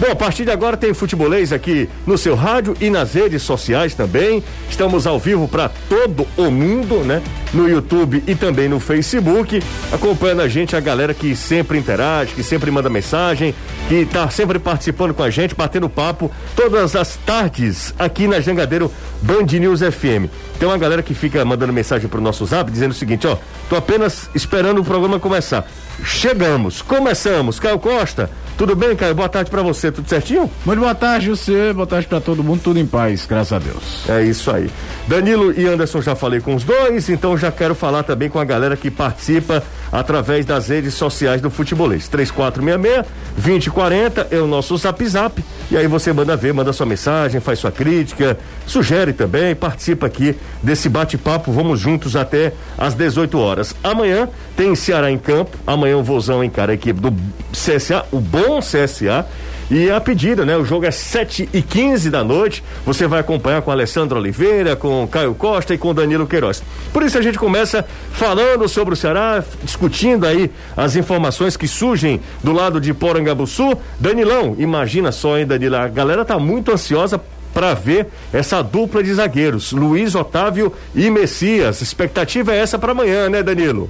Bom, a partir de agora tem futebolês aqui no seu rádio e nas redes sociais também. Estamos ao vivo para todo o mundo, né? No YouTube e também no Facebook. Acompanhando a gente, a galera que sempre interage, que sempre manda mensagem, que está sempre participando com a gente, batendo papo todas as tardes aqui na Jangadeiro Band News FM. Tem uma galera que fica mandando mensagem pro nosso zap dizendo o seguinte, ó, tô apenas esperando o programa começar. Chegamos, começamos. Caio Costa, tudo bem, Caio? Boa tarde para você, tudo certinho? Muito boa tarde, você, boa tarde para todo mundo, tudo em paz, graças a Deus. É isso aí. Danilo e Anderson já falei com os dois, então já quero falar também com a galera que participa através das redes sociais do Futebolês. 3466 2040 é o nosso Zap Zap. E aí você manda ver, manda sua mensagem, faz sua crítica, sugere também, participa aqui desse bate-papo. Vamos juntos até às 18 horas. Amanhã tem Ceará em campo. Amanhã o Vozão encara a equipe do CSA, o bom CSA. E a pedida, né? O jogo é 7 e 15 da noite. Você vai acompanhar com Alessandro Oliveira, com Caio Costa e com Danilo Queiroz. Por isso a gente começa falando sobre o Ceará, discutindo aí as informações que surgem do lado de Porangabuçu. Danilão, imagina só, hein, Danilo? A galera tá muito ansiosa para ver essa dupla de zagueiros, Luiz Otávio e Messias. Expectativa é essa para amanhã, né, Danilo?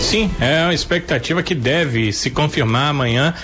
Sim, é uma expectativa que deve se confirmar amanhã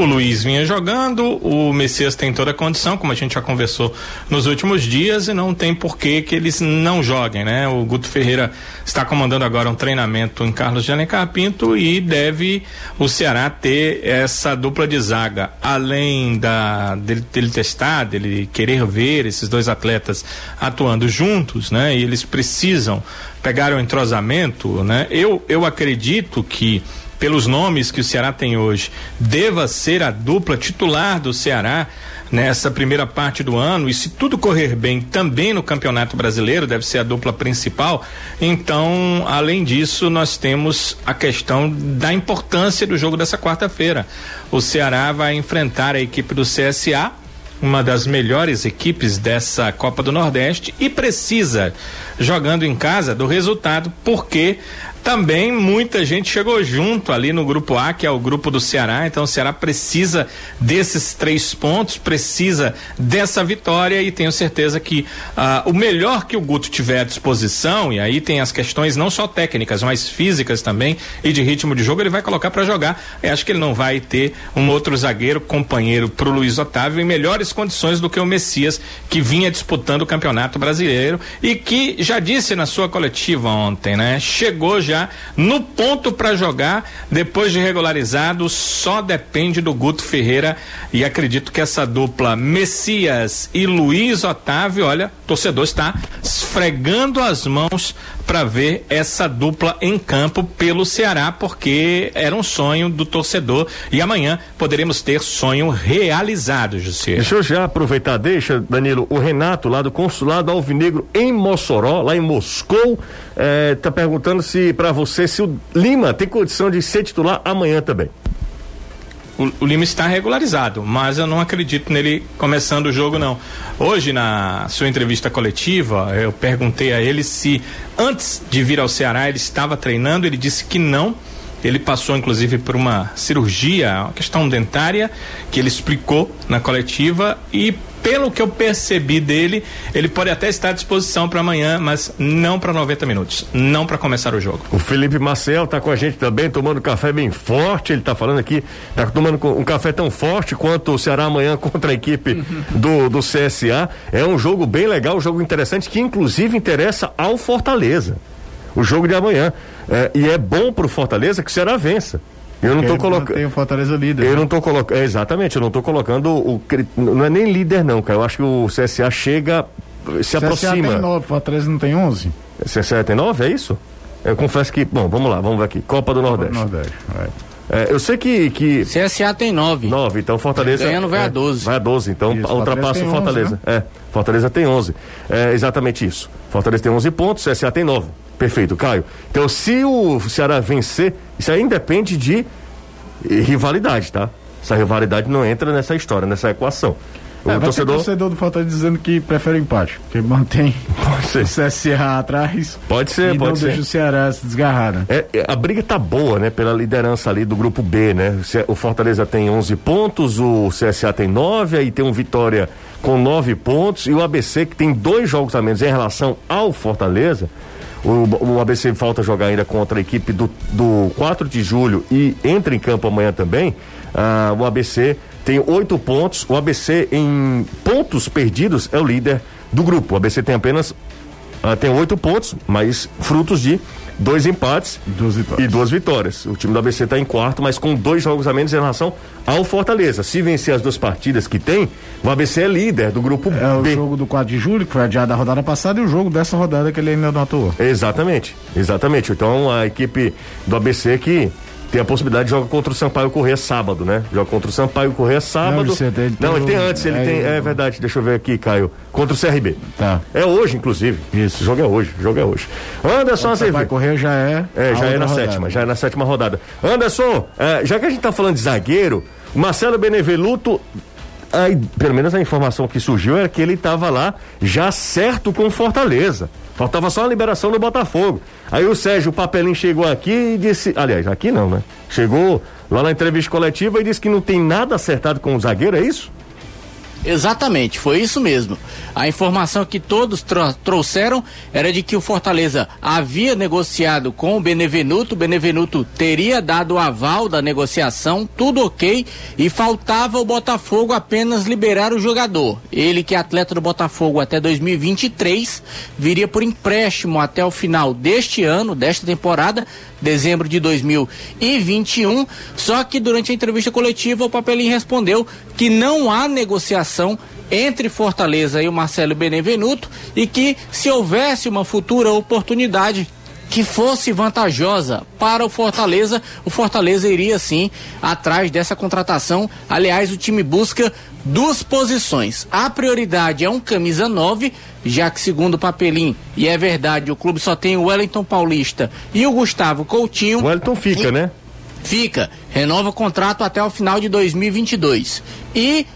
o Luiz vinha jogando, o Messias tem toda a condição, como a gente já conversou nos últimos dias, e não tem porquê que eles não joguem, né? O Guto Ferreira está comandando agora um treinamento em Carlos de Alencar Pinto e deve o Ceará ter essa dupla de zaga. Além da, dele, dele testar, dele querer ver esses dois atletas atuando juntos, né? E eles precisam pegar o entrosamento, né? Eu, eu acredito que pelos nomes que o Ceará tem hoje, deva ser a dupla titular do Ceará nessa primeira parte do ano e se tudo correr bem também no Campeonato Brasileiro deve ser a dupla principal. Então, além disso, nós temos a questão da importância do jogo dessa quarta-feira. O Ceará vai enfrentar a equipe do CSA uma das melhores equipes dessa Copa do Nordeste e precisa, jogando em casa, do resultado, porque também muita gente chegou junto ali no grupo A, que é o grupo do Ceará. Então o Ceará precisa desses três pontos, precisa dessa vitória e tenho certeza que ah, o melhor que o Guto tiver à disposição, e aí tem as questões não só técnicas, mas físicas também e de ritmo de jogo, ele vai colocar para jogar. Eu acho que ele não vai ter um outro zagueiro companheiro para o Luiz Otávio em melhores condições do que o Messias, que vinha disputando o Campeonato Brasileiro e que já disse na sua coletiva ontem, né? Chegou já já no ponto para jogar, depois de regularizado, só depende do Guto Ferreira. E acredito que essa dupla Messias e Luiz Otávio, olha, torcedor está esfregando as mãos para ver essa dupla em campo pelo Ceará, porque era um sonho do torcedor e amanhã poderemos ter sonho realizado, José. Deixa eu já aproveitar, deixa, Danilo, o Renato lá do Consulado Alvinegro em Mossoró, lá em Moscou, eh, tá perguntando se para você se o Lima tem condição de ser titular amanhã também. O, o, Lima está regularizado, mas eu não acredito nele começando o jogo, não. Hoje, na sua entrevista coletiva, eu perguntei a ele se antes de vir ao Ceará ele estava treinando, ele disse que não. Ele passou, inclusive, por uma cirurgia, uma questão dentária, que ele explicou na coletiva, e pelo que eu percebi dele, ele pode até estar à disposição para amanhã, mas não para 90 minutos, não para começar o jogo. O Felipe Marcel está com a gente também, tomando café bem forte. Ele está falando aqui, está tomando um café tão forte quanto o Ceará amanhã contra a equipe do, do CSA. É um jogo bem legal, um jogo interessante que inclusive interessa ao Fortaleza. O jogo de amanhã. É, e é bom para o Fortaleza que o Ceará vença. Eu não estou colocando. Tem o Fortaleza líder. Eu né? não estou colocando. É, exatamente, eu não estou colocando o. Não é nem líder, não, cara. Eu acho que o CSA chega. Se CSA aproxima. tem nove, Fortaleza não tem onze. CSA tem nove, é isso? Eu confesso que. Bom, vamos lá, vamos ver aqui. Copa do Nordeste. Copa do Nordeste, é, eu sei que, que. CSA tem nove. Nove, então Fortaleza. Ganhando vai é, a doze. Vai a doze, então isso, ultrapassa o Fortaleza. 11, né? É, Fortaleza tem onze. É exatamente isso. Fortaleza tem onze pontos, CSA tem nove. Perfeito, Caio. Então, se o Ceará vencer, isso aí independe de rivalidade, tá? Essa rivalidade não entra nessa história, nessa equação. O é, torcedor... torcedor do Fortaleza dizendo que prefere o empate, porque mantém o CSA atrás. Pode ser, e pode não ser. deixa o Ceará se desgarrar, né? É, é, a briga tá boa, né? Pela liderança ali do grupo B, né? O Fortaleza tem 11 pontos, o CSA tem 9, aí tem um Vitória com 9 pontos e o ABC que tem dois jogos a menos em relação ao Fortaleza. O, o ABC falta jogar ainda contra a equipe do, do 4 de julho e entra em campo amanhã também. Ah, o ABC tem oito pontos. O ABC em pontos perdidos é o líder do grupo. O ABC tem apenas ah, tem oito pontos, mas frutos de dois empates e duas vitórias. O time do ABC está em quarto, mas com dois jogos a menos em relação ao Fortaleza. Se vencer as duas partidas que tem, o ABC é líder do grupo é B. É o jogo do 4 de julho, que foi adiado da rodada passada, e o jogo dessa rodada que ele ainda não atuou. Exatamente, exatamente. Então a equipe do ABC que tem a possibilidade de jogar contra o Sampaio Corrêa sábado, né? Joga contra o Sampaio Corrêa sábado. Não, ele tem, não, ele tem antes, ele é, tem. É verdade, deixa eu ver aqui, Caio. Contra o CRB. Tá. É hoje, inclusive. Isso. O jogo é hoje, o jogo é hoje. Anderson o Sampaio Corrêa já é. É, já é na rodada. sétima, já é na sétima rodada. Anderson, é, já que a gente tá falando de zagueiro, Marcelo Beneveluto aí, pelo menos a informação que surgiu era que ele estava lá já certo com Fortaleza. Faltava só a liberação do Botafogo. Aí o Sérgio Papelinho chegou aqui e disse. Aliás, aqui não, né? Chegou lá na entrevista coletiva e disse que não tem nada acertado com o zagueiro, é isso? Exatamente, foi isso mesmo. A informação que todos trouxeram era de que o Fortaleza havia negociado com o Benevenuto, o Benevenuto teria dado o aval da negociação, tudo ok, e faltava o Botafogo apenas liberar o jogador. Ele, que é atleta do Botafogo até 2023, viria por empréstimo até o final deste ano, desta temporada, dezembro de 2021. Só que durante a entrevista coletiva, o Papelinho respondeu que não há negociação entre Fortaleza e o Marcelo Benevenuto e que se houvesse uma futura oportunidade que fosse vantajosa para o Fortaleza, o Fortaleza iria sim atrás dessa contratação. Aliás, o time busca duas posições. A prioridade é um camisa 9, já que segundo o Papelim, e é verdade, o clube só tem o Wellington Paulista e o Gustavo Coutinho. O Wellington fica, e... né? Fica, renova o contrato até o final de 2022. E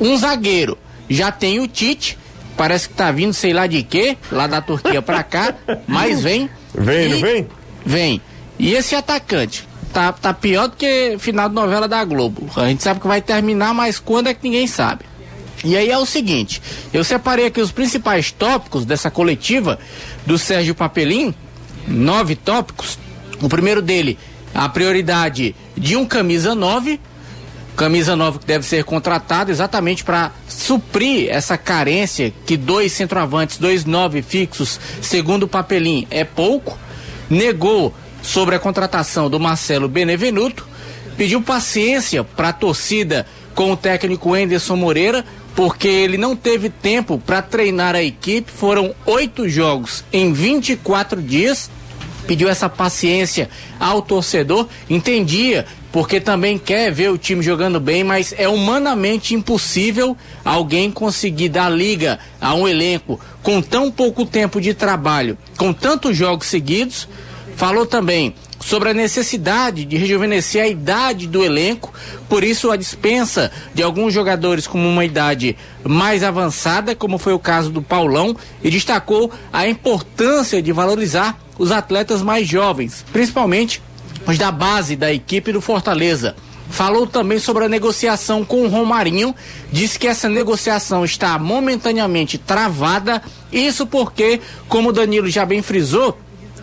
um zagueiro, já tem o Tite, parece que tá vindo sei lá de quê, lá da Turquia pra cá, mas vem. Vem, e, não vem? Vem. E esse atacante? Tá, tá pior do que final de novela da Globo. A gente sabe que vai terminar, mas quando é que ninguém sabe. E aí é o seguinte, eu separei aqui os principais tópicos dessa coletiva do Sérgio Papelim, nove tópicos. O primeiro dele, a prioridade de um camisa 9, camisa nova que deve ser contratado exatamente para suprir essa carência que dois centroavantes, dois nove fixos, segundo o Papelim, é pouco. Negou sobre a contratação do Marcelo Benevenuto, pediu paciência para a torcida com o técnico Enderson Moreira, porque ele não teve tempo para treinar a equipe. Foram oito jogos em 24 dias. Pediu essa paciência ao torcedor, entendia porque também quer ver o time jogando bem, mas é humanamente impossível alguém conseguir dar liga a um elenco com tão pouco tempo de trabalho, com tantos jogos seguidos. Falou também sobre a necessidade de rejuvenescer a idade do elenco, por isso a dispensa de alguns jogadores com uma idade mais avançada, como foi o caso do Paulão, e destacou a importância de valorizar os atletas mais jovens, principalmente os da base da equipe do Fortaleza. Falou também sobre a negociação com o Romarinho, disse que essa negociação está momentaneamente travada, isso porque, como o Danilo já bem frisou,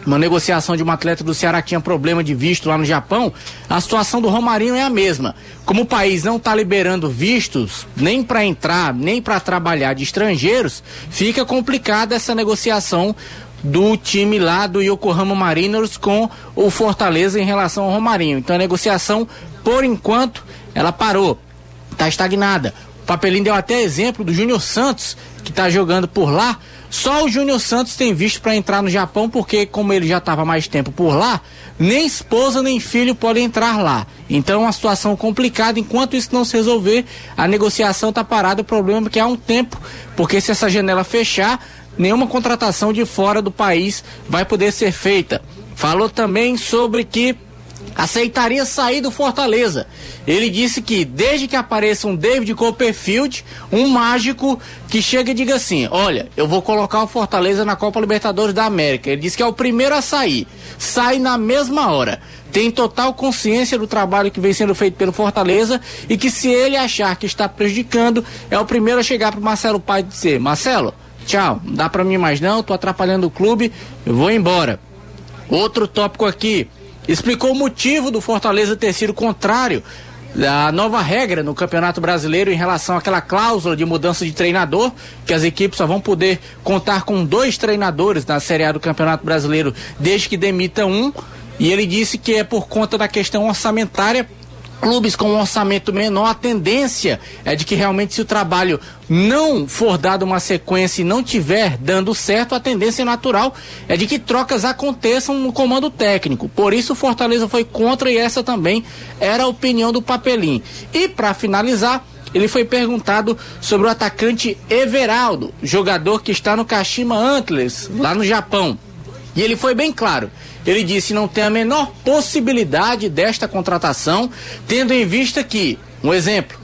uma negociação de um atleta do Ceará tinha problema de visto lá no Japão, a situação do Romarinho é a mesma. Como o país não está liberando vistos nem para entrar, nem para trabalhar de estrangeiros, fica complicada essa negociação do time lá do Yokohama Mariners com o Fortaleza em relação ao Romarinho. Então a negociação, por enquanto, ela parou, está estagnada. O Papelinho deu até exemplo do Júnior Santos, que está jogando por lá. Só o Júnior Santos tem visto para entrar no Japão, porque como ele já estava mais tempo por lá, nem esposa nem filho podem entrar lá. Então é uma situação complicada. Enquanto isso não se resolver, a negociação está parada. O problema é que há um tempo, porque se essa janela fechar, nenhuma contratação de fora do país vai poder ser feita. Falou também sobre que aceitaria sair do Fortaleza. Ele disse que desde que apareça um David Copperfield, um mágico que chega e diga assim: "Olha, eu vou colocar o Fortaleza na Copa Libertadores da América". Ele disse que é o primeiro a sair. Sai na mesma hora. Tem total consciência do trabalho que vem sendo feito pelo Fortaleza e que se ele achar que está prejudicando, é o primeiro a chegar para Marcelo Pai e dizer: "Marcelo, tchau, não dá para mim mais não, tô atrapalhando o clube, eu vou embora". Outro tópico aqui, explicou o motivo do Fortaleza ter sido contrário à nova regra no Campeonato Brasileiro em relação àquela cláusula de mudança de treinador, que as equipes só vão poder contar com dois treinadores na Série A do Campeonato Brasileiro desde que demita um. E ele disse que é por conta da questão orçamentária clubes com um orçamento menor, a tendência é de que realmente se o trabalho não for dado uma sequência e não tiver dando certo, a tendência natural é de que trocas aconteçam no comando técnico. Por isso Fortaleza foi contra e essa também era a opinião do Papelim. E para finalizar, ele foi perguntado sobre o atacante Everaldo, jogador que está no Kashima Antlers, lá no Japão. E ele foi bem claro. Ele disse não tem a menor possibilidade desta contratação, tendo em vista que, um exemplo,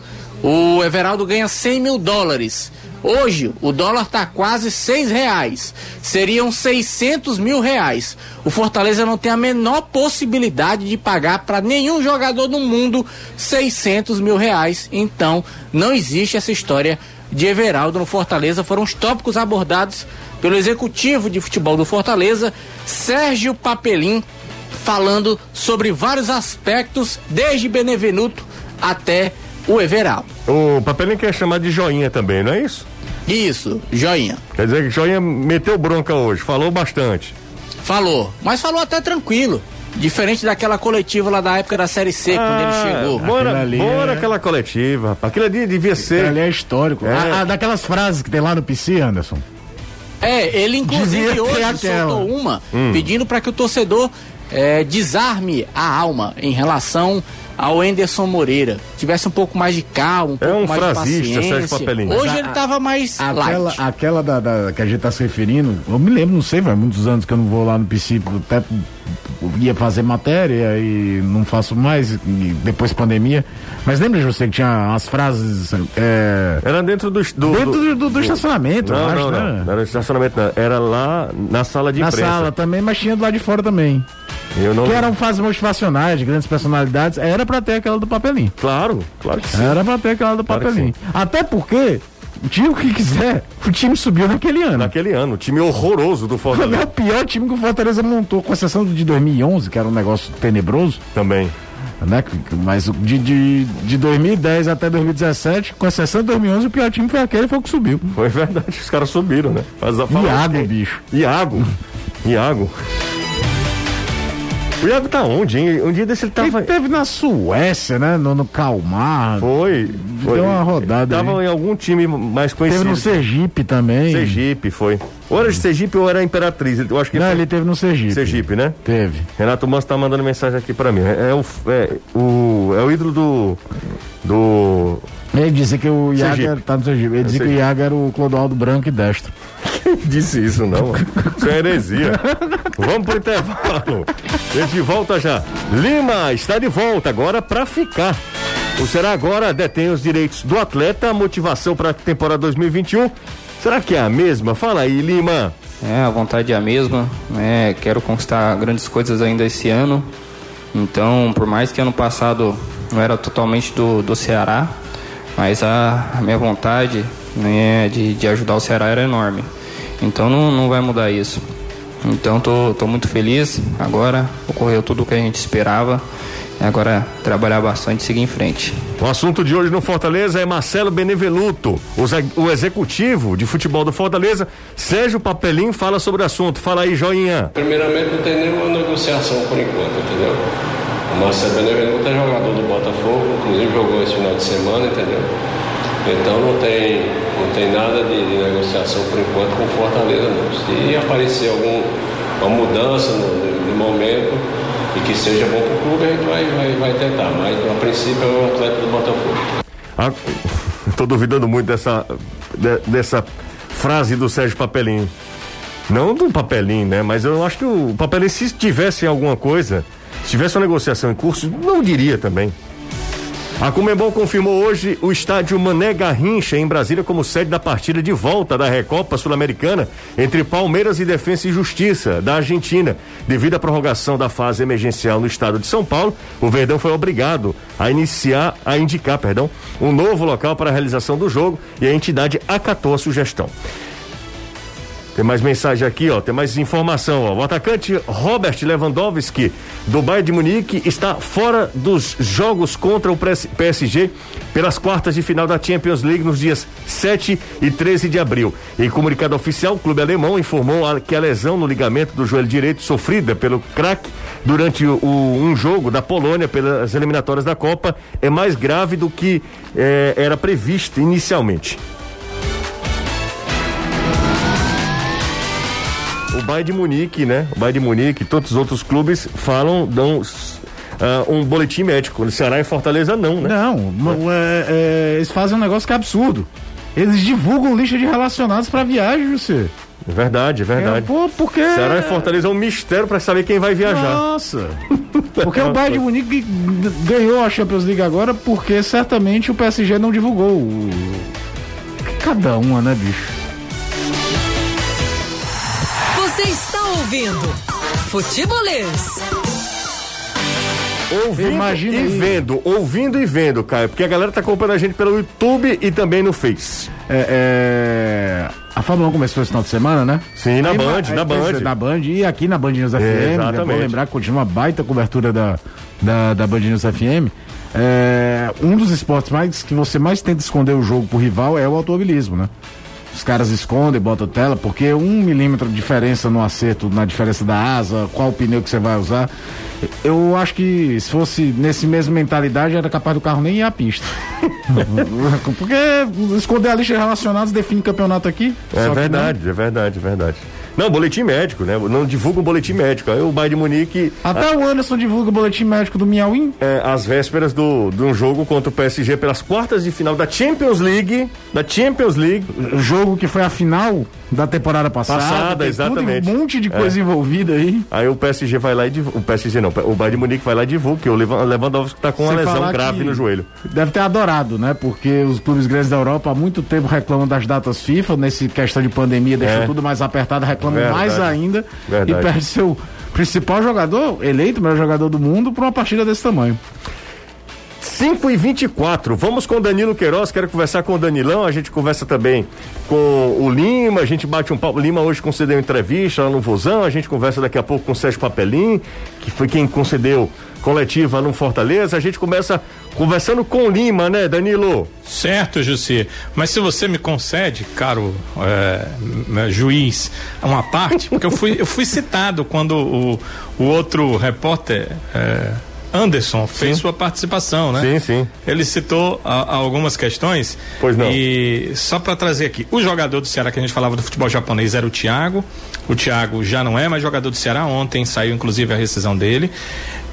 o Everaldo ganha 100 mil dólares. Hoje o dólar está quase seis reais. Seriam 600 mil reais. O Fortaleza não tem a menor possibilidade de pagar para nenhum jogador do mundo 600 mil reais. Então não existe essa história de Everaldo no Fortaleza. Foram os tópicos abordados pelo executivo de futebol do Fortaleza, Sérgio Papelim, falando sobre vários aspectos, desde Benevenuto até o Everaldo. O Papelim quer chamar de joinha também, não é isso? Isso, joinha. Quer dizer que joinha meteu bronca hoje, falou bastante. Falou, mas falou até tranquilo. Diferente daquela coletiva lá da época da Série C, ah, quando ele ah, chegou. Bora, ali bora é... aquela coletiva. Aquilo ali devia ser. Aquilo ali é histórico. É. A, a, daquelas frases que tem lá no PC, Anderson. É, ele inclusive hoje soltou uma hum. pedindo para que o torcedor é, desarme a alma em relação ao Enderson Moreira. Tivesse um pouco mais de calma, um é pouco um mais frasista, de paciência. Sérgio Papelinho. Hoje a, ele tava mais aquela, light. Aquela da, da, que a gente tá se referindo, eu me lembro, não sei, vai muitos anos que eu não vou lá no princípio, até ia fazer matéria e não faço mais, depois pandemia. Mas lembra de você que tinha as frases. É... Era dentro do, do dentro do, do, do estacionamento, não, acho, não, né? não, não era estacionamento, não. Era lá na sala de na imprensa. Na sala também, mas tinha do lado de fora também. Eu não... Que eram fases motivacionais de grandes personalidades. Era pra ter aquela do papelinho. Claro, claro que sim. Era pra ter aquela do claro papelinho. Até porque o que quiser, o time subiu naquele ano. Naquele ano, o time horroroso do Fortaleza. É o pior time que o Fortaleza montou, com exceção de 2011, que era um negócio tenebroso. Também. Né? Mas de, de, de 2010 até 2017, com exceção de 2011, o pior time foi aquele foi o que subiu. Foi verdade, os caras subiram, né? Mas Iago, bicho. Iago. Iago. O Iago tá onde, hein? Um dia desse ele tava. Ele teve na Suécia, né? No, no Calmar. Foi. foi. Deu uma rodada. Ele tava aí. em algum time mais conhecido. Teve no Sergipe também. Sergipe, foi. Ou era de Sergipe ou era Imperatriz. Eu acho que Não, foi... ele teve no Sergipe. Sergipe, né? Teve. Renato Manso tá mandando mensagem aqui pra mim. É, é o, é, o, é o ídolo do. Do. Ele disse que o Iago era, tá no Sergipe. Ele disse que o Iago era o Clodoaldo branco e destro. Quem disse isso, não? Isso é heresia. Vamos pro intervalo. A gente volta já. Lima está de volta agora para ficar. O Será agora detém os direitos do atleta, motivação para a temporada 2021. Será que é a mesma? Fala aí, Lima. É, a vontade é a mesma. É, quero conquistar grandes coisas ainda esse ano. Então, por mais que ano passado não era totalmente do, do Ceará, mas a, a minha vontade né, de, de ajudar o Ceará era enorme. Então não, não vai mudar isso. Então tô, tô muito feliz. Agora ocorreu tudo o que a gente esperava. Agora trabalhar bastante e seguir em frente. O assunto de hoje no Fortaleza é Marcelo Benevenuto, o executivo de futebol do Fortaleza. Sérgio Papelim fala sobre o assunto. Fala aí, joinha. Primeiramente, não tem nenhuma negociação por enquanto, entendeu? O Marcelo Benevenuto é jogador do Botafogo, inclusive jogou esse final de semana, entendeu? Então não tem, não tem nada de, de negociação por enquanto com Fortaleza não. Se aparecer alguma mudança no, no, momento e que seja bom para o clube, a gente vai, vai, vai tentar. Mas a princípio é o atleta do Botafogo. Estou ah, duvidando muito dessa, de, dessa frase do Sérgio Papelinho. Não do Papelinho, né? Mas eu acho que o Papelinho, se tivesse alguma coisa, Se tivesse uma negociação em curso, não diria também. A Comembol confirmou hoje o estádio Mané Garrincha, em Brasília, como sede da partida de volta da Recopa Sul-Americana entre Palmeiras e Defensa e Justiça, da Argentina. Devido à prorrogação da fase emergencial no estado de São Paulo, o Verdão foi obrigado a iniciar, a indicar, perdão, um novo local para a realização do jogo e a entidade acatou a sugestão. Tem mais mensagem aqui, ó. Tem mais informação, ó. O atacante Robert Lewandowski, do Bayern de Munique, está fora dos jogos contra o PSG pelas quartas de final da Champions League nos dias 7 e 13 de abril. Em comunicado oficial, o clube alemão informou que a lesão no ligamento do joelho direito sofrida pelo craque durante o, um jogo da Polônia pelas eliminatórias da Copa é mais grave do que eh, era previsto inicialmente. O Bayern de Munique, né? O Bayern de Munique, todos os outros clubes falam, dão uh, um boletim médico. No Ceará e Fortaleza não, né? Não, é, é, eles fazem um negócio que é absurdo. Eles divulgam lista de relacionados para viagem, você. É verdade, é verdade. É, pô, porque. Ceará e Fortaleza é um mistério para saber quem vai viajar. Nossa! Porque o Bayern de Munique ganhou a Champions League agora porque certamente o PSG não divulgou. Cada uma, né, bicho? Ouvindo Futebolês. Ouvindo Imagina e aí. vendo, ouvindo e vendo, Caio, porque a galera tá acompanhando a gente pelo YouTube e também no Face. É, é... A Fórmula 1 começou esse final de semana, né? Sim, na aí, Band, aí, na Band. Na Band e aqui na Band News FM. É, exatamente. Vou lembrar que continua uma baita cobertura da, da, da Band News FM. É, um dos esportes mais que você mais tenta esconder o jogo pro rival é o automobilismo, né? Os caras escondem, botam tela, porque um milímetro de diferença no acerto, na diferença da asa, qual pneu que você vai usar. Eu acho que se fosse nesse mesmo mentalidade, era capaz do carro nem ir à pista. porque esconder a lista relacionados define campeonato aqui. É verdade, é verdade, é verdade. Não, boletim médico, né? Não divulga um boletim médico. Aí o Bayern de Munique. Até a... o Anderson divulga o boletim médico do Miauim? É, às vésperas do, de um jogo contra o PSG pelas quartas de final da Champions League. Da Champions League. O jogo que foi a final da temporada passada. Passada, exatamente. um monte de coisa é. envolvida aí. Aí o PSG vai lá e divulga. O PSG não, o Bayern de Munique vai lá e divulga que o Lewandowski tá com uma lesão grave no joelho. Deve ter adorado, né? Porque os clubes grandes da Europa há muito tempo reclamam das datas FIFA, nesse questão de pandemia deixou é. tudo mais apertado, reclamam reclama mais ainda Verdade. e perde seu principal jogador, eleito melhor jogador do mundo, por uma partida desse tamanho. 5 e 24 vamos com Danilo Queiroz, quero conversar com o Danilão, a gente conversa também com o Lima, a gente bate um papo, Lima hoje concedeu entrevista lá no Vozão, a gente conversa daqui a pouco com o Sérgio Papelim, que foi quem concedeu coletiva no Fortaleza, a gente começa conversando com o Lima, né, Danilo? Certo, Jussi. Mas se você me concede, caro é, juiz, uma parte, porque eu fui, eu fui citado quando o, o outro repórter. É, Anderson fez sim. sua participação, né? Sim, sim. Ele citou a, a algumas questões. Pois não. E só para trazer aqui, o jogador do Ceará que a gente falava do futebol japonês era o Thiago. O Thiago já não é mais jogador do Ceará. Ontem saiu inclusive a rescisão dele.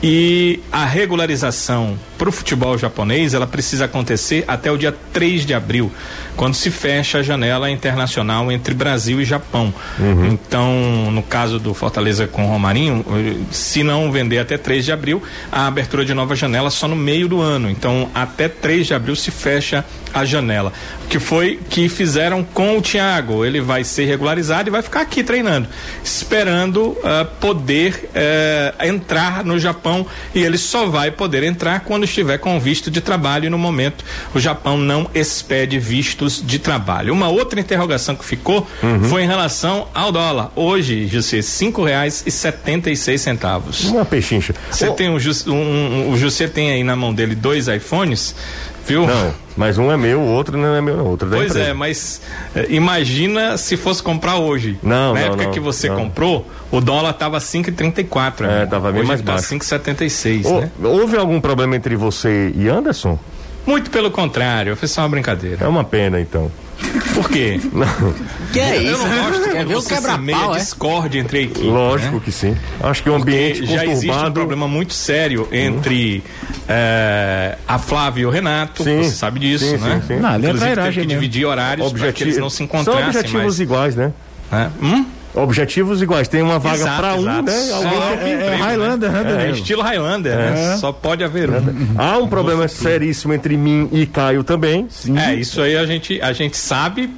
E a regularização para o futebol japonês, ela precisa acontecer até o dia 3 de abril, quando se fecha a janela internacional entre Brasil e Japão. Uhum. Então, no caso do Fortaleza com o Romarinho, se não vender até 3 de abril, a abertura de nova janela só no meio do ano. Então, até 3 de abril se fecha a janela. Que foi que fizeram com o Thiago. Ele vai ser regularizado e vai ficar aqui treinando, esperando uh, poder uh, entrar no Japão. E ele só vai poder entrar quando estiver com visto de trabalho. E no momento, o Japão não expede vistos de trabalho. Uma outra interrogação que ficou uhum. foi em relação ao dólar. Hoje, José, cinco reais e setenta e seis centavos. Uma pechincha. Você oh. tem um, um, um, o José tem aí na mão dele dois iPhones viu? Não, mas um é meu, o outro não é meu, não. Outro é pois é, mas é, imagina se fosse comprar hoje. Não, Na não, época não, que você não. comprou, o dólar tava 5,34. É, tava bem hoje mais tá baixo. 5,76, né? Houve algum problema entre você e Anderson? Muito pelo contrário, foi só uma brincadeira. É uma pena, então. Por quê? Não. Que é isso? Eu não gosto Quer ver o quebra-pau, é? discórdia entre a equipe. Lógico né? que sim. Acho que o ambiente Porque já existe um problema muito sério entre hum. é, a Flávia e o Renato. Sim. Você sabe disso, sim, né? Sim, sim. Não, Inclusive, teve que dividir horários para que eles não se encontrassem São objetivos mais. iguais, né? É. Hum? Objetivos iguais. Tem uma vaga para um, né? Alguém tem que é É, emprego, né? Highlander, né, É Danilo? estilo Highlander, né? Só pode haver um. Há um problema seríssimo entre mim e Caio também. Sim. É, isso aí a gente, a gente sabe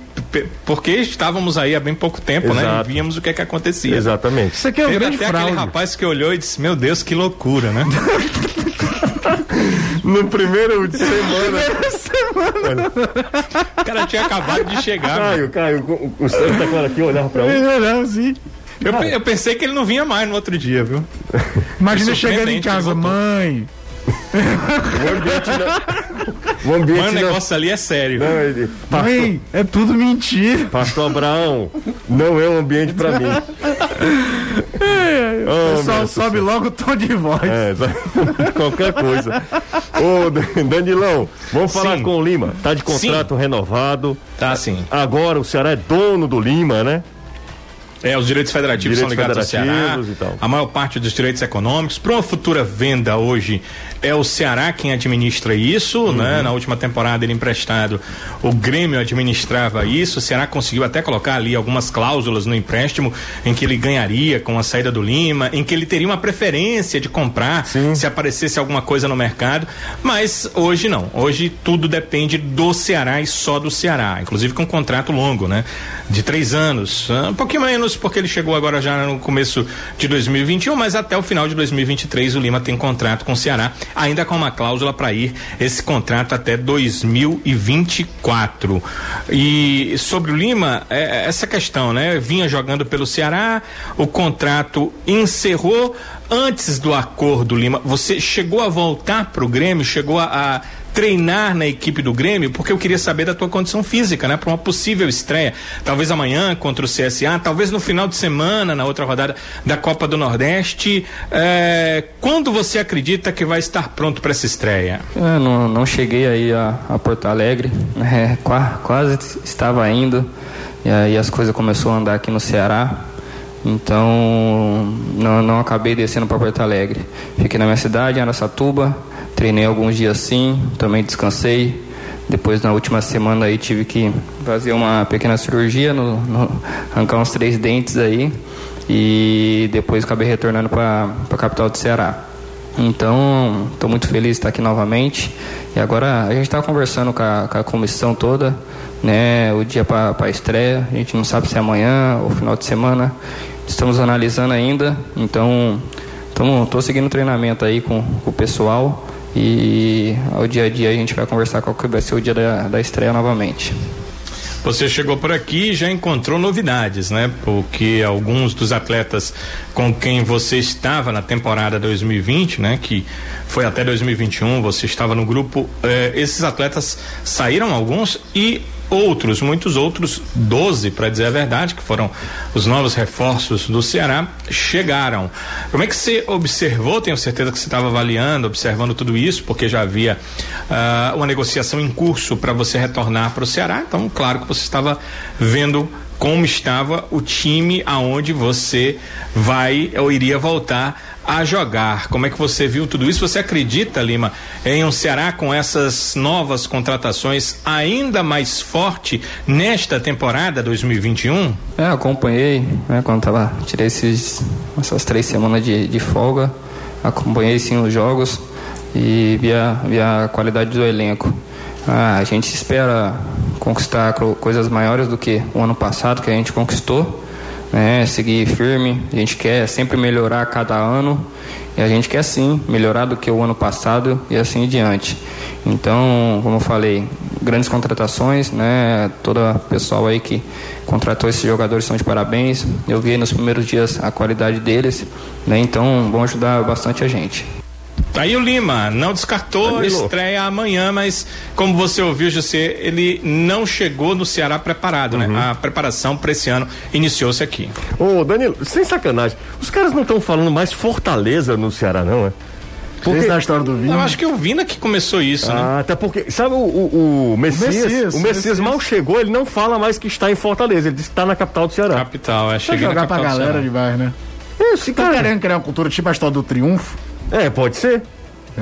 porque estávamos aí há bem pouco tempo, né? Exato. E víamos o que é que acontecia. Exatamente. Isso aqui é um Teve grande até aquele fraude. rapaz que olhou e disse, meu Deus, que loucura, né? No primeiro de semana. o cara tinha acabado de chegar. Caio, Caio, o, o Sérgio tá claro aqui, olhava pra um. Não, assim. Eu, eu pensei que ele não vinha mais no outro dia, viu? Imagina chegando em casa, ele voltou. mãe. O ambiente não. O ambiente Mas o não. negócio ali é sério. não ele- pastor, Mãe, é tudo mentira. pastor Abraão, não é um ambiente pra mim. Oh, Pessoal, sobe logo o tom de voz. É, qualquer coisa. Ô, Dan- Danilão, vamos falar Sim. com o Lima. Tá de contrato renovado. Tá assim. Agora o Ceará é dono do Lima, né? É, os direitos federativos Direitos são ligados ao Ceará. federativos e tal. A maior parte dos direitos econômicos. Para uma futura venda hoje, é o Ceará quem administra isso, Uhum. né? Na última temporada ele emprestado, o Grêmio administrava isso. O Ceará conseguiu até colocar ali algumas cláusulas no empréstimo em que ele ganharia com a saída do Lima, em que ele teria uma preferência de comprar se aparecesse alguma coisa no mercado. Mas hoje não. Hoje tudo depende do Ceará e só do Ceará. Inclusive com um contrato longo, né? De três anos. Ah, Um pouquinho menos, porque ele chegou agora já no começo de 2021, mas até o final de 2023 o Lima tem contrato com o Ceará, ainda com uma cláusula para ir esse contrato até 2024. E sobre o Lima, é, é essa questão, né? Vinha jogando pelo Ceará, o contrato encerrou antes do acordo Lima. Você chegou a voltar para o Grêmio, chegou a, a treinar na equipe do Grêmio, porque eu queria saber da tua condição física, né? Para uma possível estreia, talvez amanhã contra o CSA, talvez no final de semana, na outra rodada da Copa do Nordeste. É, quando você acredita que vai estar pronto para essa estreia? Eu não, não cheguei aí a, a Porto Alegre? Qua- quase estava indo, e aí as coisas começaram a andar aqui no Ceará, então não, não acabei descendo para Porto Alegre. Fiquei na minha cidade, em Aracatuba, treinei alguns dias sim, também descansei. Depois na última semana aí tive que fazer uma pequena cirurgia, no, no- arrancar uns três dentes aí, e depois acabei retornando para a capital do Ceará. Então, estou muito feliz de estar aqui novamente. E agora a gente está conversando com a, com a comissão toda, né? O dia para a estreia. A gente não sabe se é amanhã ou final de semana. Estamos analisando ainda. Então, estou seguindo o treinamento aí com, com o pessoal. E ao dia a dia a gente vai conversar qual que vai ser o dia da, da estreia novamente. Você chegou por aqui e já encontrou novidades, né? Porque alguns dos atletas com quem você estava na temporada 2020, né? Que foi até 2021, você estava no grupo. eh, esses atletas saíram alguns e outros, muitos outros, 12, para dizer a verdade, que foram os novos reforços do Ceará, chegaram. Como é que você observou? Tenho certeza que você estava avaliando, observando tudo isso, porque já havia ah, uma negociação em curso para você retornar para o Ceará. Então, claro que você estava vendo como estava o time aonde você vai ou iria voltar a jogar. Como é que você viu tudo isso? Você acredita, Lima, em um Ceará com essas novas contratações ainda mais forte nesta temporada 2021? É, acompanhei, né, quando tava, tirei esses, essas três semanas de, de folga, acompanhei sim os jogos e vi a, vi a qualidade do elenco. Ah, a gente espera conquistar co- coisas maiores do que o ano passado que a gente conquistou, né, seguir firme, a gente quer sempre melhorar cada ano e a gente quer sim melhorar do que o ano passado e assim em diante. Então, como eu falei, grandes contratações, né? Todo o pessoal aí que contratou esses jogadores estão de parabéns. Eu vi nos primeiros dias a qualidade deles, né? Então, vão ajudar bastante a gente. Tá Aí o Lima não descartou a Danilo. estreia amanhã, mas como você ouviu, José, ele não chegou no Ceará preparado, né? A preparação para esse ano iniciou-se aqui. Ô, Danilo, sem sacanagem, os caras não estão falando mais Fortaleza no Ceará, não, é? Desde a história do vinho. Eu acho que o Vina que começou isso, né? Ah, até porque, sabe o, o, o Messias? Messias, o Messias, Messias. mal chegou, ele não fala mais que está em Fortaleza, ele diz que está na capital do Ceará. Capital, é Pra chegando jogar pra capital do galera Ceará. de bairro, né? Tá cara. querendo criar uma cultura tipo a história do triunfo? É, pode ser.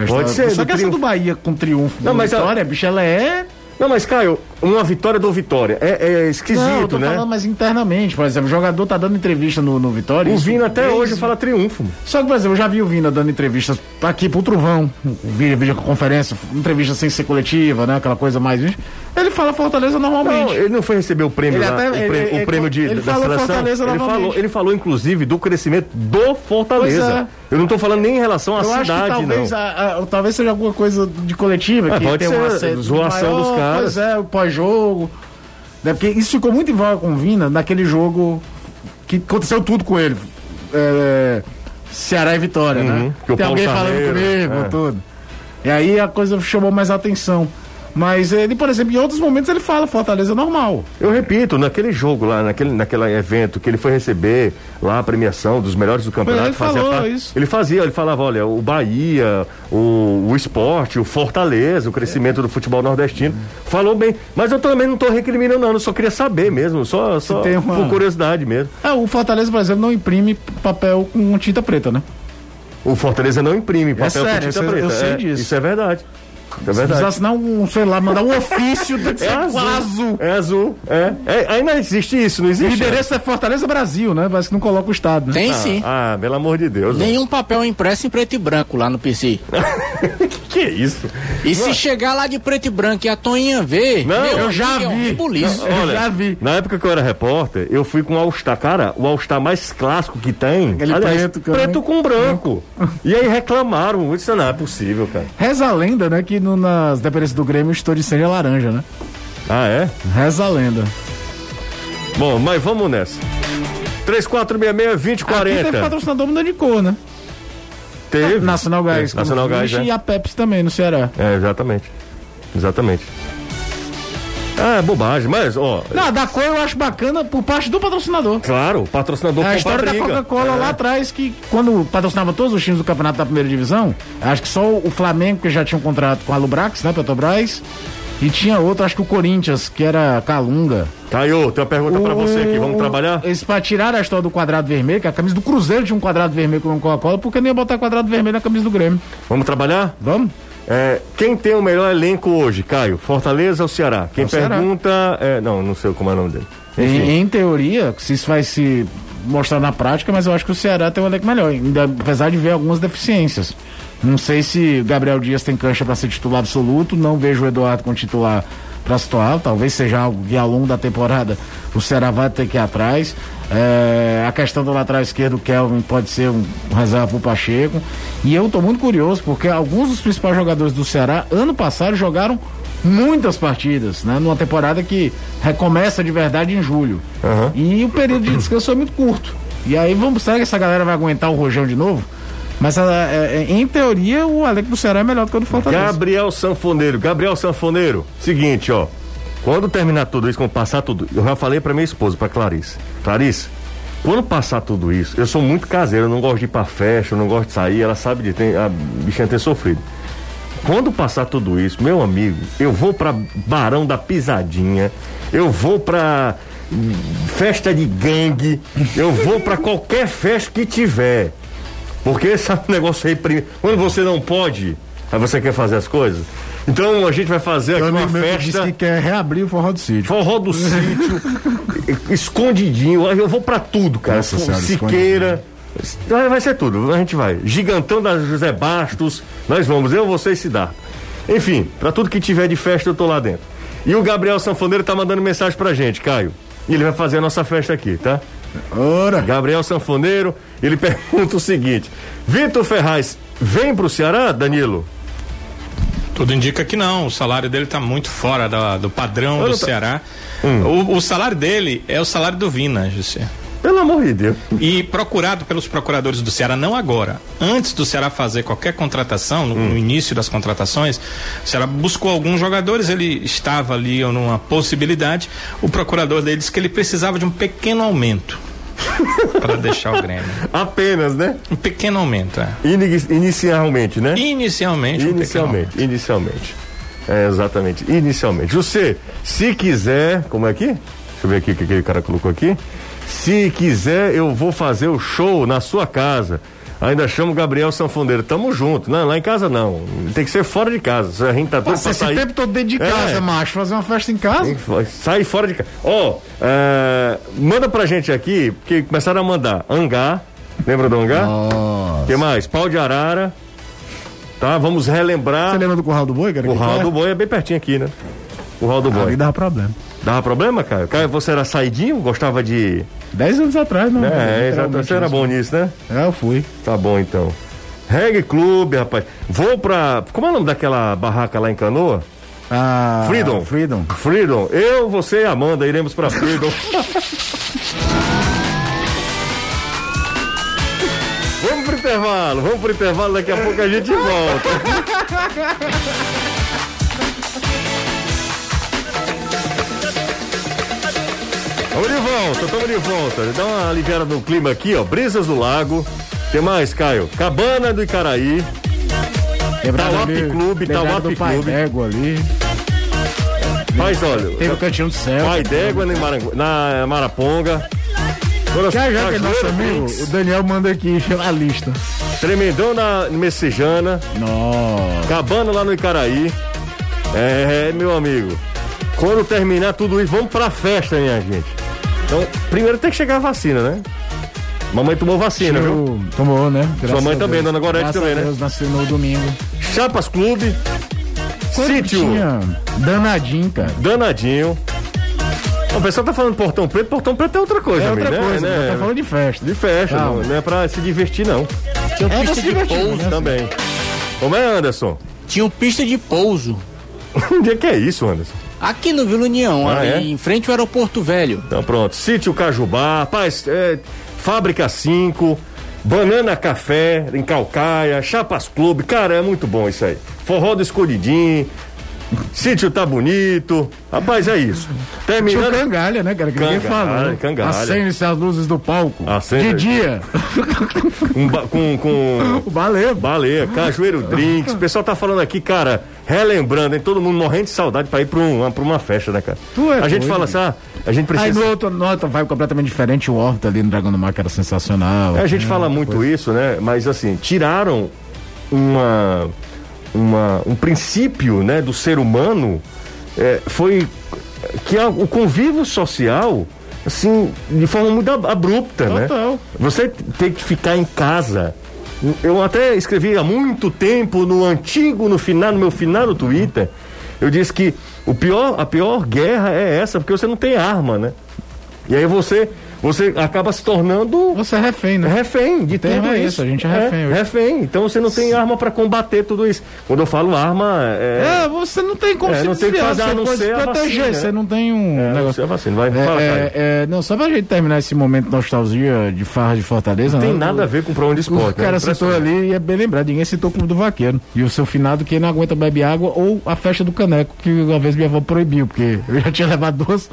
Pode ser. Só que essa do Bahia com triunfo. Não, mas mas a- bicho, ela é. Não, mas Caio, uma vitória do Vitória. É, é esquisito, não, eu tô né? falando mais internamente, por exemplo, o jogador tá dando entrevista no, no Vitória. O Vina até desde- hoje fala triunfo. Só que, por exemplo, eu já vi o Vina dando entrevistas aqui pro Truvão, vídeo, vídeo conferência, entrevista sem ser coletiva, né? Aquela coisa mais. Ele fala Fortaleza normalmente. Não, ele não foi receber o prêmio Ele até- o ele- prêmio, o ele- prêmio de, ele da falou seleção. Fortaleza ele falou, ele falou, inclusive, do crescimento do Fortaleza. É. Eu não tô falando nem em relação à eu cidade, talvez, não. a- a- talvez seja alguma coisa de coletiva, É, que pode tem ser, um acerto zoação dos caras. Pois é, o pós-jogo. Né? Porque isso ficou muito em voga com o Vina naquele jogo que aconteceu tudo com ele. É, Ceará e Vitória, Uhum, né? que o Tem alguém falando Carneiro, comigo, é. tudo. E aí a coisa chamou mais atenção. Mas ele, por exemplo, em outros momentos ele fala Fortaleza normal. Eu repito, naquele jogo lá, naquele, naquele evento que ele foi receber lá a premiação dos melhores do campeonato, ele fazia falou isso. ele fazia, ele falava, olha, o Bahia, o, o esporte, o Fortaleza, o crescimento do futebol nordestino. Falou bem, mas eu também não tô recriminando, não, eu só queria saber mesmo, só, só uma- por curiosidade mesmo. É, o Fortaleza, por exemplo, não imprime papel com tinta preta, né? O Fortaleza não imprime papel sério, com tinta preta. eu sei é, disso. Isso é verdade. Isso é Se precisar verdade. assinar um, sei lá, mandar um ofício, tem que ser É azul. azul. É azul. É. É, ainda existe isso, não O existe? endereço é Fortaleza Brasil, né? Parece que não coloca o estado, né? Tem sim. Ah, pelo amor de Deus. Nenhum papel impresso em preto e branco lá no PC. Que isso? E se chegar lá de preto e branco e a Toinha ver, Não, meu eu já é um vi. rebuliço. Eu já vi. Na época que eu era repórter, eu fui com o All-Star. Cara, o All-Star mais clássico que tem. Aquele preto, cara. preto com branco. e aí reclamaram. Eu disse, não é possível, cara. Reza a lenda, né? Que no- nas dependências do Grêmio o estouro de é laranja, né? Ah, é? Reza a lenda. Bom, mas vamos nessa. 3466-2040. Aqui teve patrocinador mudando de cor, né? Teve. Nacional Gás. Teve. Nacional Gás, é. E a Pepsi também, no Ceará. É, exatamente. Exatamente. Ah, é bobagem, mas, ó. Não, da cor eu acho bacana por parte do patrocinador. Claro, o patrocinador É a história da. Coca-Cola É. lá atrás, que quando patrocinava todos os times do campeonato da primeira divisão, acho que só o Flamengo, que já tinha um contrato com a Lubrax, né, Petrobras, e tinha outro, acho que o Corinthians, que era Calunga. Caio, tem uma pergunta pra você aqui. Vamos trabalhar? Eles pra tirar a história do quadrado vermelho, que a camisa do Cruzeiro tinha um quadrado vermelho com Coca-Cola, porque nem ia botar quadrado vermelho na camisa do Grêmio. Vamos trabalhar? Vamos? É, quem tem o melhor elenco hoje, Caio? Fortaleza ou Ceará? Quem É o Ceará. pergunta. É, não, não sei como é o nome dele. Em, em teoria, se isso vai se mostrar na prática, mas eu acho que o Ceará tem um elenco melhor, ainda, apesar de ver algumas deficiências. Não sei se Gabriel Dias tem cancha para ser titular absoluto, não vejo o Eduardo como titular para situar, talvez seja algo que ao longo da temporada o Ceará vai ter que ir atrás. É, a questão do lateral esquerdo, o Kelvin, pode ser um reserva pro Pacheco. E eu tô muito curioso, porque alguns dos principais jogadores do Ceará, ano passado, jogaram muitas partidas, né? Numa temporada que recomeça de verdade em julho. Aham. E o período de descanso foi muito curto. E aí vamos, será que essa galera vai aguentar o rojão de novo? Mas a- é- é- em teoria o elenco do Ceará é melhor do que o do Fortaleza. Gabriel Sanfoneiro. Gabriel Sanfoneiro, seguinte, ó. Quando terminar tudo isso, quando passar tudo, eu já falei pra minha esposa, pra Clarice. Clarice, quando passar tudo isso, eu sou muito caseiro, eu não gosto de ir pra festa, eu não gosto de sair, ela sabe de ter, a bichinha ter sofrido. Quando passar tudo isso, meu amigo, eu vou pra Barão da Pisadinha, eu vou pra hum, festa de gangue, eu vou pra qualquer festa que tiver. Porque esse negócio aí, quando você não pode, aí você quer fazer as coisas. Então a gente vai fazer aqui um uma meu que festa. que quer reabrir o forró do sítio. Forró do sítio, escondidinho, eu vou pra tudo, cara. Nossa Senhora, Siqueira. Vai ser tudo, a gente vai. Gigantão da José Bastos, nós vamos, eu, você e Siddhartha. Enfim, pra tudo que tiver de festa eu tô lá dentro. E o Gabriel Sanfoneiro tá mandando mensagem pra gente, Caio. E ele vai fazer a nossa festa aqui, tá? Ora, Gabriel Sanfoneiro, ele pergunta o seguinte: Vitor Ferraz vem pro Ceará, Danilo? Tudo indica que não. O salário dele está muito fora da- do padrão Olha, do tá- Ceará. O, o salário dele é o salário do Vina, José. Pelo amor de Deus. E procurado pelos procuradores do Ceará, não agora. Antes do Ceará fazer qualquer contratação, no, no início das contratações, o Ceará buscou alguns jogadores, ele estava ali numa possibilidade. O procurador dele disse que ele precisava de um pequeno aumento para deixar o Grêmio. Apenas, né? Um pequeno aumento, é. Ini- inicialmente, né? Inicialmente, um Inicialmente, aumento. inicialmente. É, exatamente, inicialmente. Você, se quiser, como é aqui? Deixa eu ver aqui o que aquele cara colocou aqui. Se quiser, eu vou fazer o show na sua casa. Ainda chama o Gabriel Sanfoneiro. Tamo junto. Não, lá em casa não. Tem que ser fora de casa. A gente tá todo Passa esse sair. tempo todo dentro de É. casa, macho. Fazer uma festa em casa. Sai fora de casa. Ó, é, manda pra gente aqui, porque começaram a mandar Angá. Lembra do Angá? O que mais? Pau de Arara. Tá? Vamos relembrar. Você lembra do Curral do Boi, cara? Curral do Boi é bem pertinho aqui, né? Curral do Boi. Ali dava problema. Dava problema, Caio? Caio, você era saidinho? Gostava de. Dez anos atrás, não. É, exato. literalmente Você era bom nisso, né? É, eu fui. Tá bom então. Reggae Clube, rapaz. Vou pra. Como é o nome daquela barraca lá em Canoa? Ah, Freedom. Freedom. Freedom. Eu, você e Amanda iremos pra Freedom. vamos pro intervalo, vamos pro intervalo, daqui a pouco a gente volta. Vamos de volta, estamos de volta. Dá uma aliviada no clima aqui, ó. Brisas do Lago. que mais, Caio? Cabana do Icaraí. Lembrado Tauap ali- Clube, Tauap do Pai Clube. D'Égua ali. Mas olha, Teve o Cantinho do Céu. Pai d'Égua na, Marangu- na Maraponga. Todas- Já, já que é nosso amigo, o Daniel manda aqui a lista. Tremendão na Messejana. Nossa. Cabana lá no Icaraí. É, meu amigo. Quando terminar tudo isso, vamos pra festa, minha gente. Então, primeiro tem que chegar a vacina, né? Mamãe tomou vacina, viu? Tomou, né? Graças mãe a também, Deus. dona Gorete Graças também, a né? Deus, nasceu no domingo. Chapas Clube. Quando Sítio. Tinha danadinho, cara. Danadinho. O pessoal tá falando Portão Preto, Portão Preto é outra coisa, É outra amigo, né? coisa, né? tá falando de festa. De festa, não, não é pra se divertir, não. Tinha É, pista de pouso. né? Também. Como é, Anderson? Tinha pista de pouso. Onde é que é isso, Anderson? Aqui no Vila União, Ah, ali é? em frente ao aeroporto velho. Então pronto. Sítio Cajubá, rapaz, é, Fábrica 5, Banana Café, em Calcaia, Chapas Clube, cara, é muito bom isso aí. Forró do Escolhidinho, Sítio tá bonito, rapaz, é isso. Terminando. cangalha, né, cara? Que ninguém fala. né? cangalha. Acende-se as luzes do palco. Acende. De dia. Um ba- com, com O baleia. baleia, Cajueiro Drinks. O pessoal tá falando aqui, cara, relembrando, hein? Todo mundo morrendo de saudade pra ir pra uma, pra uma festa, né, cara? Tu é a gente doido, fala assim, ah, a gente Aí precisa. no outro, no outro vibe completamente diferente, o Horta ali no Dragão do Mar, que era sensacional. É, a gente É, fala muito coisa. isso, né? Mas assim, tiraram uma, uma um princípio, né, do ser humano é, foi que a- o convívio social assim de forma muito ab- abrupta, né? Total. Você tem que ficar em casa. Eu até escrevi há muito tempo no antigo, no final, no meu final do Twitter, eu disse que o pior, a pior guerra é essa, porque você não tem arma, né? E aí você, você acaba se tornando Você é refém, né? refém de termo tudo é isso. isso, a gente é refém hoje. refém. Então você não tem arma pra combater tudo isso. Quando eu falo arma, é. É, você não tem como É, se não tem o que fazer, você não pode se proteger, vacina, você né? não tem um é, negócio. Você é vacina. Vai, É, fala, é, é, não, só pra gente terminar esse momento de nostalgia de farra de Fortaleza, Não tem né? nada a ver com prova de O esporte. cara né? citou Impressionante. ali e é bem lembrado, ninguém citou o Clube do Vaqueiro. E o seu finado que não aguenta beber água ou a festa do caneco, que uma vez minha avó proibiu, porque eu já tinha levado duas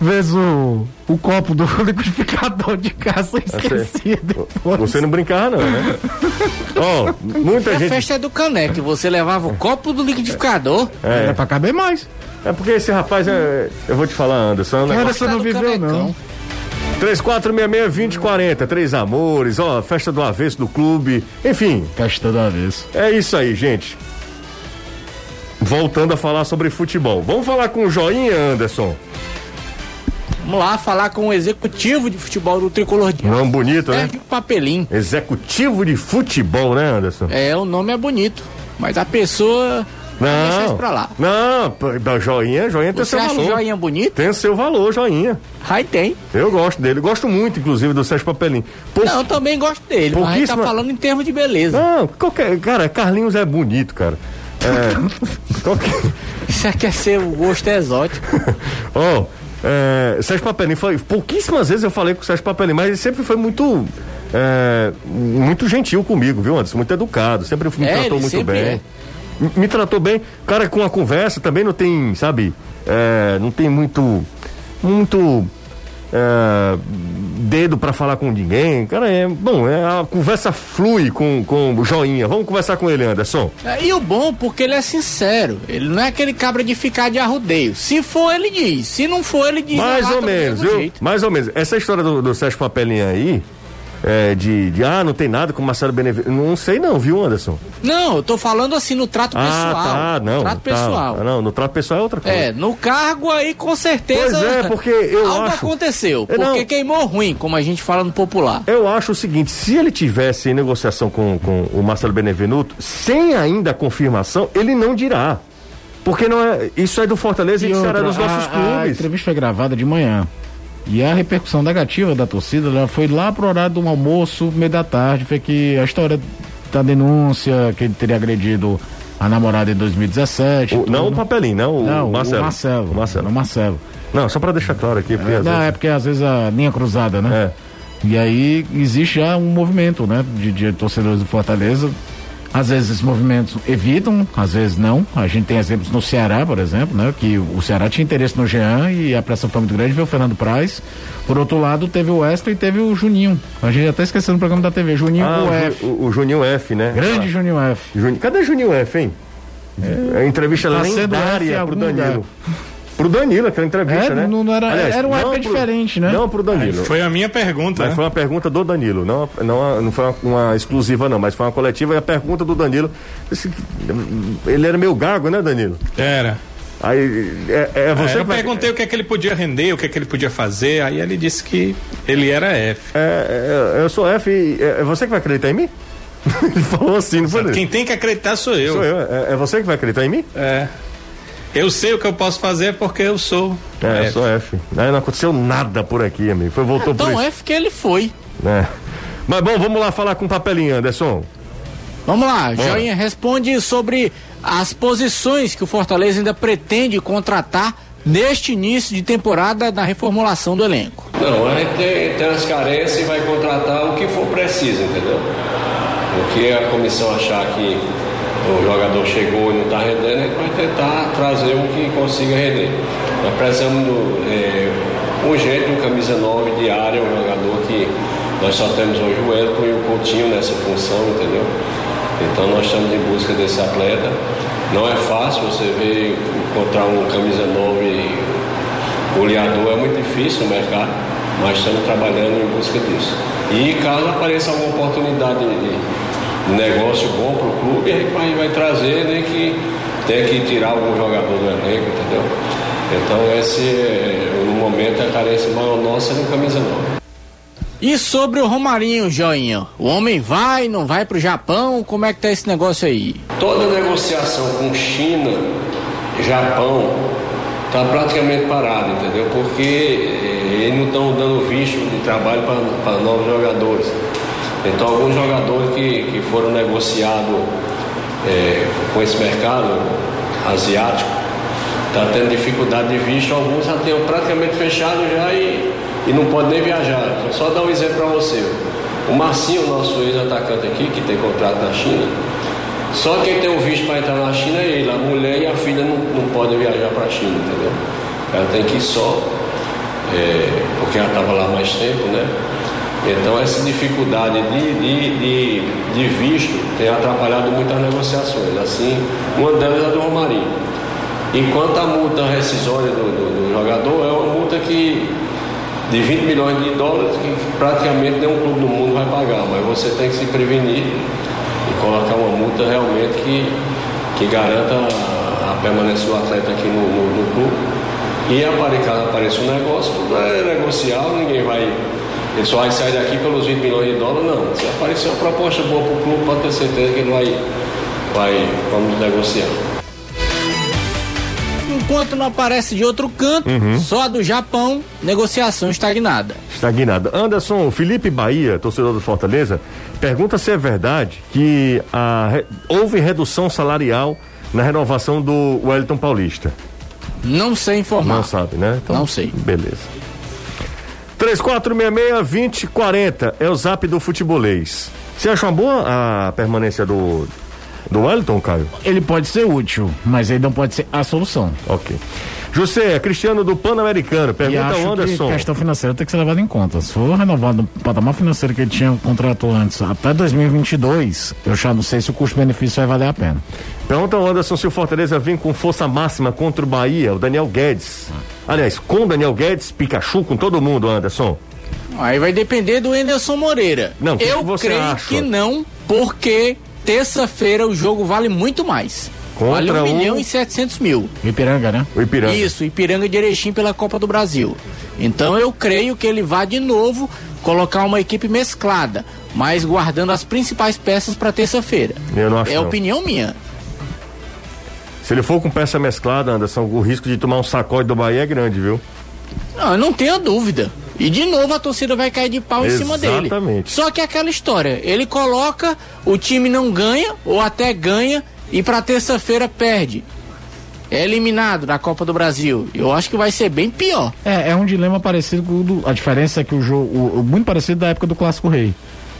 vezes o, o copo do liquidificador de casa e esqueci depois. Você não brincava, não, né? Ó, muita A gente. festa é do caneco. Você levava o copo do liquidificador. É É, pra caber mais. é porque esse rapaz é. Eu vou te falar, Anderson. É Anderson não do viveu, não. 3466-2040, Três Amores, ó, festa do avesso do clube. Enfim, Festa da vez. É isso aí, gente. Voltando a falar sobre futebol. Vamos falar com o Joinha, Anderson. Vamos lá falar com o executivo de futebol do Tricolor de Nome bonito, né? Sérgio Papelim. Executivo de futebol, né, Anderson? É, o nome é bonito. Mas a pessoa. Deixa Não, pra lá. não, Joinha, Joinha tem Você seu acha valor. joinha bonito? Tem seu valor, Joinha. Aí tem. Eu gosto dele, gosto muito, inclusive, do Sérgio Papelim. Pou- Não, eu também gosto dele. Mas a gente tá Pouquíssima- falando em termos de beleza. Não, qualquer, cara, Carlinhos é bonito, cara. É, qualquer, Isso aqui é ser o gosto exótico. Ó, é, Sérgio Papelim foi. Pouquíssimas vezes eu falei com o Sérgio Papelim, mas ele sempre foi muito. é, muito gentil comigo, viu, Anderson? Muito educado, sempre me É, tratou muito bem. é. Me, me tratou bem. Cara, com a conversa também não tem, sabe? é, não tem muito. Muito. É, dedo pra falar com ninguém. Cara, é. Bom, é, a conversa flui com, com o joinha. Vamos conversar com ele, Anderson. É, E o bom, porque ele é sincero. Ele não é aquele cabra de ficar de arrudeio. Se for, ele diz. Se não for, ele diz. Mais ou menos, viu? Mais ou menos. Essa história do, do Sérgio Papelinha aí, é, de, de, ah, não tem nada com o Marcelo Benevenuto. Não sei não, viu, Anderson? Não, eu tô falando assim no trato Ah, pessoal. tá, não. No trato tá. pessoal. Ah, Não, no trato pessoal é outra coisa. É, no cargo aí com certeza. Pois é, porque eu algo acho- aconteceu. É, não. Porque queimou ruim, como a gente fala no popular. Eu acho o seguinte, se ele tivesse em negociação com, com o Marcelo Benevenuto, sem ainda a confirmação, ele não dirá. Porque não é, isso é do Fortaleza e, E outra, dos nossos a, a clubes. entrevista foi gravada de manhã. E a repercussão negativa da torcida foi lá pro horário do almoço, meio da tarde, foi que a história da denúncia, que ele teria agredido a namorada em 2017. O- não o papelinho, não o Não, Marcelo. o Marcelo. O Marcelo. O Marcelo. Não, só pra deixar claro aqui, porque às Não, é vezes- porque às vezes a linha cruzada, né? É. E aí existe já um movimento, né? De, de torcedores do Fortaleza. Às vezes esses movimentos evitam, às vezes não. A gente tem exemplos no Ceará, por exemplo, né? Que o Ceará tinha interesse no Jean e a pressão foi muito grande, veio o Fernando Praz. Por outro lado, teve o Wesley e teve o Juninho. A gente até esqueceu no programa da TV, Juninho Ah, o F. O, o Juninho F, né? Grande Juninho F. Juninho- Cadê Juninho F, hein? É, entrevista Tá sendo F em lendária pro Danilo. lugar. Pro Danilo, aquela entrevista, É, né? não- não era- era uma época pro- diferente, né? Não pro Danilo. Foi a minha pergunta. Né? foi uma pergunta do Danilo, não, não, não foi uma, uma exclusiva, não, mas foi uma coletiva e a pergunta do Danilo. esse- Ele era meio gago, né, Danilo? Era. Aí é, é você É, eu que vai- perguntei o que é que ele podia render, o que é que ele podia fazer, aí ele disse que ele era F. É, é, eu sou F, e é, é você que vai acreditar em mim? Ele falou assim, não foi? Quem tem que acreditar sou eu. Sou eu. É, é você que vai acreditar em mim? É. Eu sei o que eu posso fazer porque eu sou. É, eu F. sou F. Aí não aconteceu nada por aqui, amigo. Foi, voltou por Então isso. F que ele foi. É. Mas bom, vamos lá falar com o papelinho, Anderson. Vamos lá, Bora. Joinha responde sobre as posições que o Fortaleza ainda pretende contratar neste início de temporada na reformulação do elenco. Não, a gente tem, tem as carências e vai contratar o que for preciso, entendeu? O que a comissão achar que o jogador chegou e não está rendendo, a gente vai tentar trazer um que consiga render. Nós precisamos do, é, urgente um camisa 9 de área, um jogador que nós só temos hoje o Elton e o Coutinho nessa função, entendeu? Então nós estamos em busca desse atleta. Não é fácil você ver encontrar um camisa 9 goleador é muito difícil no mercado, mas estamos trabalhando em busca disso. E caso apareça alguma oportunidade de, negócio bom para o clube, a gente vai, trazer, nem que tenha que tirar algum jogador do elenco, entendeu? Então esse, é, no momento, a carência maior nossa é no camisa 9. E sobre o Romarinho, Joinha? O homem vai, não vai pro Japão? Como é que tá esse negócio aí? Toda negociação com China, Japão, está praticamente parada, entendeu? Porque eh, eles não estão dando visto de trabalho para novos jogadores. Então, alguns jogadores que, que foram negociados eh, com esse mercado asiático, está tendo dificuldade de visto, alguns já têm praticamente fechado já e, e não podem nem viajar. Então, só dar um exemplo para você. O Marcinho, nosso ex-atacante aqui, que tem contrato na China, só quem tem o visto para entrar na China é ele. A mulher e a filha não, não podem viajar para a China, entendeu? Ela tem que ir só, é, porque ela estava lá mais tempo, né? Então essa dificuldade de, de, de, de visto tem atrapalhado muitas negociações. Assim, uma delas é do Romarinho. Enquanto a multa rescisória do, do, do jogador é uma multa que de 20 milhões de dólares que praticamente nenhum clube do mundo vai pagar, mas você tem que se prevenir e colocar uma multa realmente que, que garanta a, permanência do atleta aqui no, no, no clube. E apare- caso apareça um negócio, tudo é negocial, ninguém vai. Ele só vai sair daqui pelos 20 milhões de dólares, não. Se aparecer uma proposta boa para o clube, pode ter certeza que ele vai, vai vamos negociar. Enquanto não aparece de outro canto, só a do Japão, negociação estagnada. Estagnada. Anderson, Felipe Bahia, torcedor do Fortaleza, pergunta se é verdade que a houve redução salarial na renovação do Wellington Paulista. Não sei informar. Não sabe, né? Então, Não sei. Beleza. 3466-2040 é o zap do futebolês. Você acha uma boa a permanência do, do Wellington, Caio? Ele pode ser útil, mas ele não pode ser a solução. Ok. José, Cristiano do Pan-Americano, pergunta ao Anderson. que questão financeira tem que ser levada em conta. Se for renovado o patamar financeiro que ele tinha contratou antes até 2022, eu já não sei se o custo-benefício vai valer a pena. Pergunta ao Anderson se o Fortaleza vem com força máxima contra o Bahia, o Daniel Guedes. Aliás, com o Daniel Guedes, Pikachu, com todo mundo, Anderson. Aí vai depender do Enderson Moreira. Não, o que Eu que você creio acha? que não, porque terça-feira o jogo vale muito mais. Contra vale um o- milhão e setecentos mil. Ipiranga, né? O Ipiranga. Isso, Ipiranga de Erechim pela Copa do Brasil. Então eu creio que ele vai de novo colocar uma equipe mesclada, mas guardando as principais peças para terça-feira. Eu não acho É não. opinião minha. Se ele for com peça mesclada, Anderson, o risco de tomar um sacode do Bahia é grande, viu? Não, eu não tenho dúvida. E de novo a torcida vai cair de pau em cima dele. Exatamente. Só que é aquela história, ele coloca, o time não ganha, ou até ganha, e pra terça-feira perde. É eliminado da Copa do Brasil. Eu acho que vai ser bem pior. É, é um dilema parecido com o do, a diferença é que o jogo, o- o- muito parecido da época do Clássico Rei.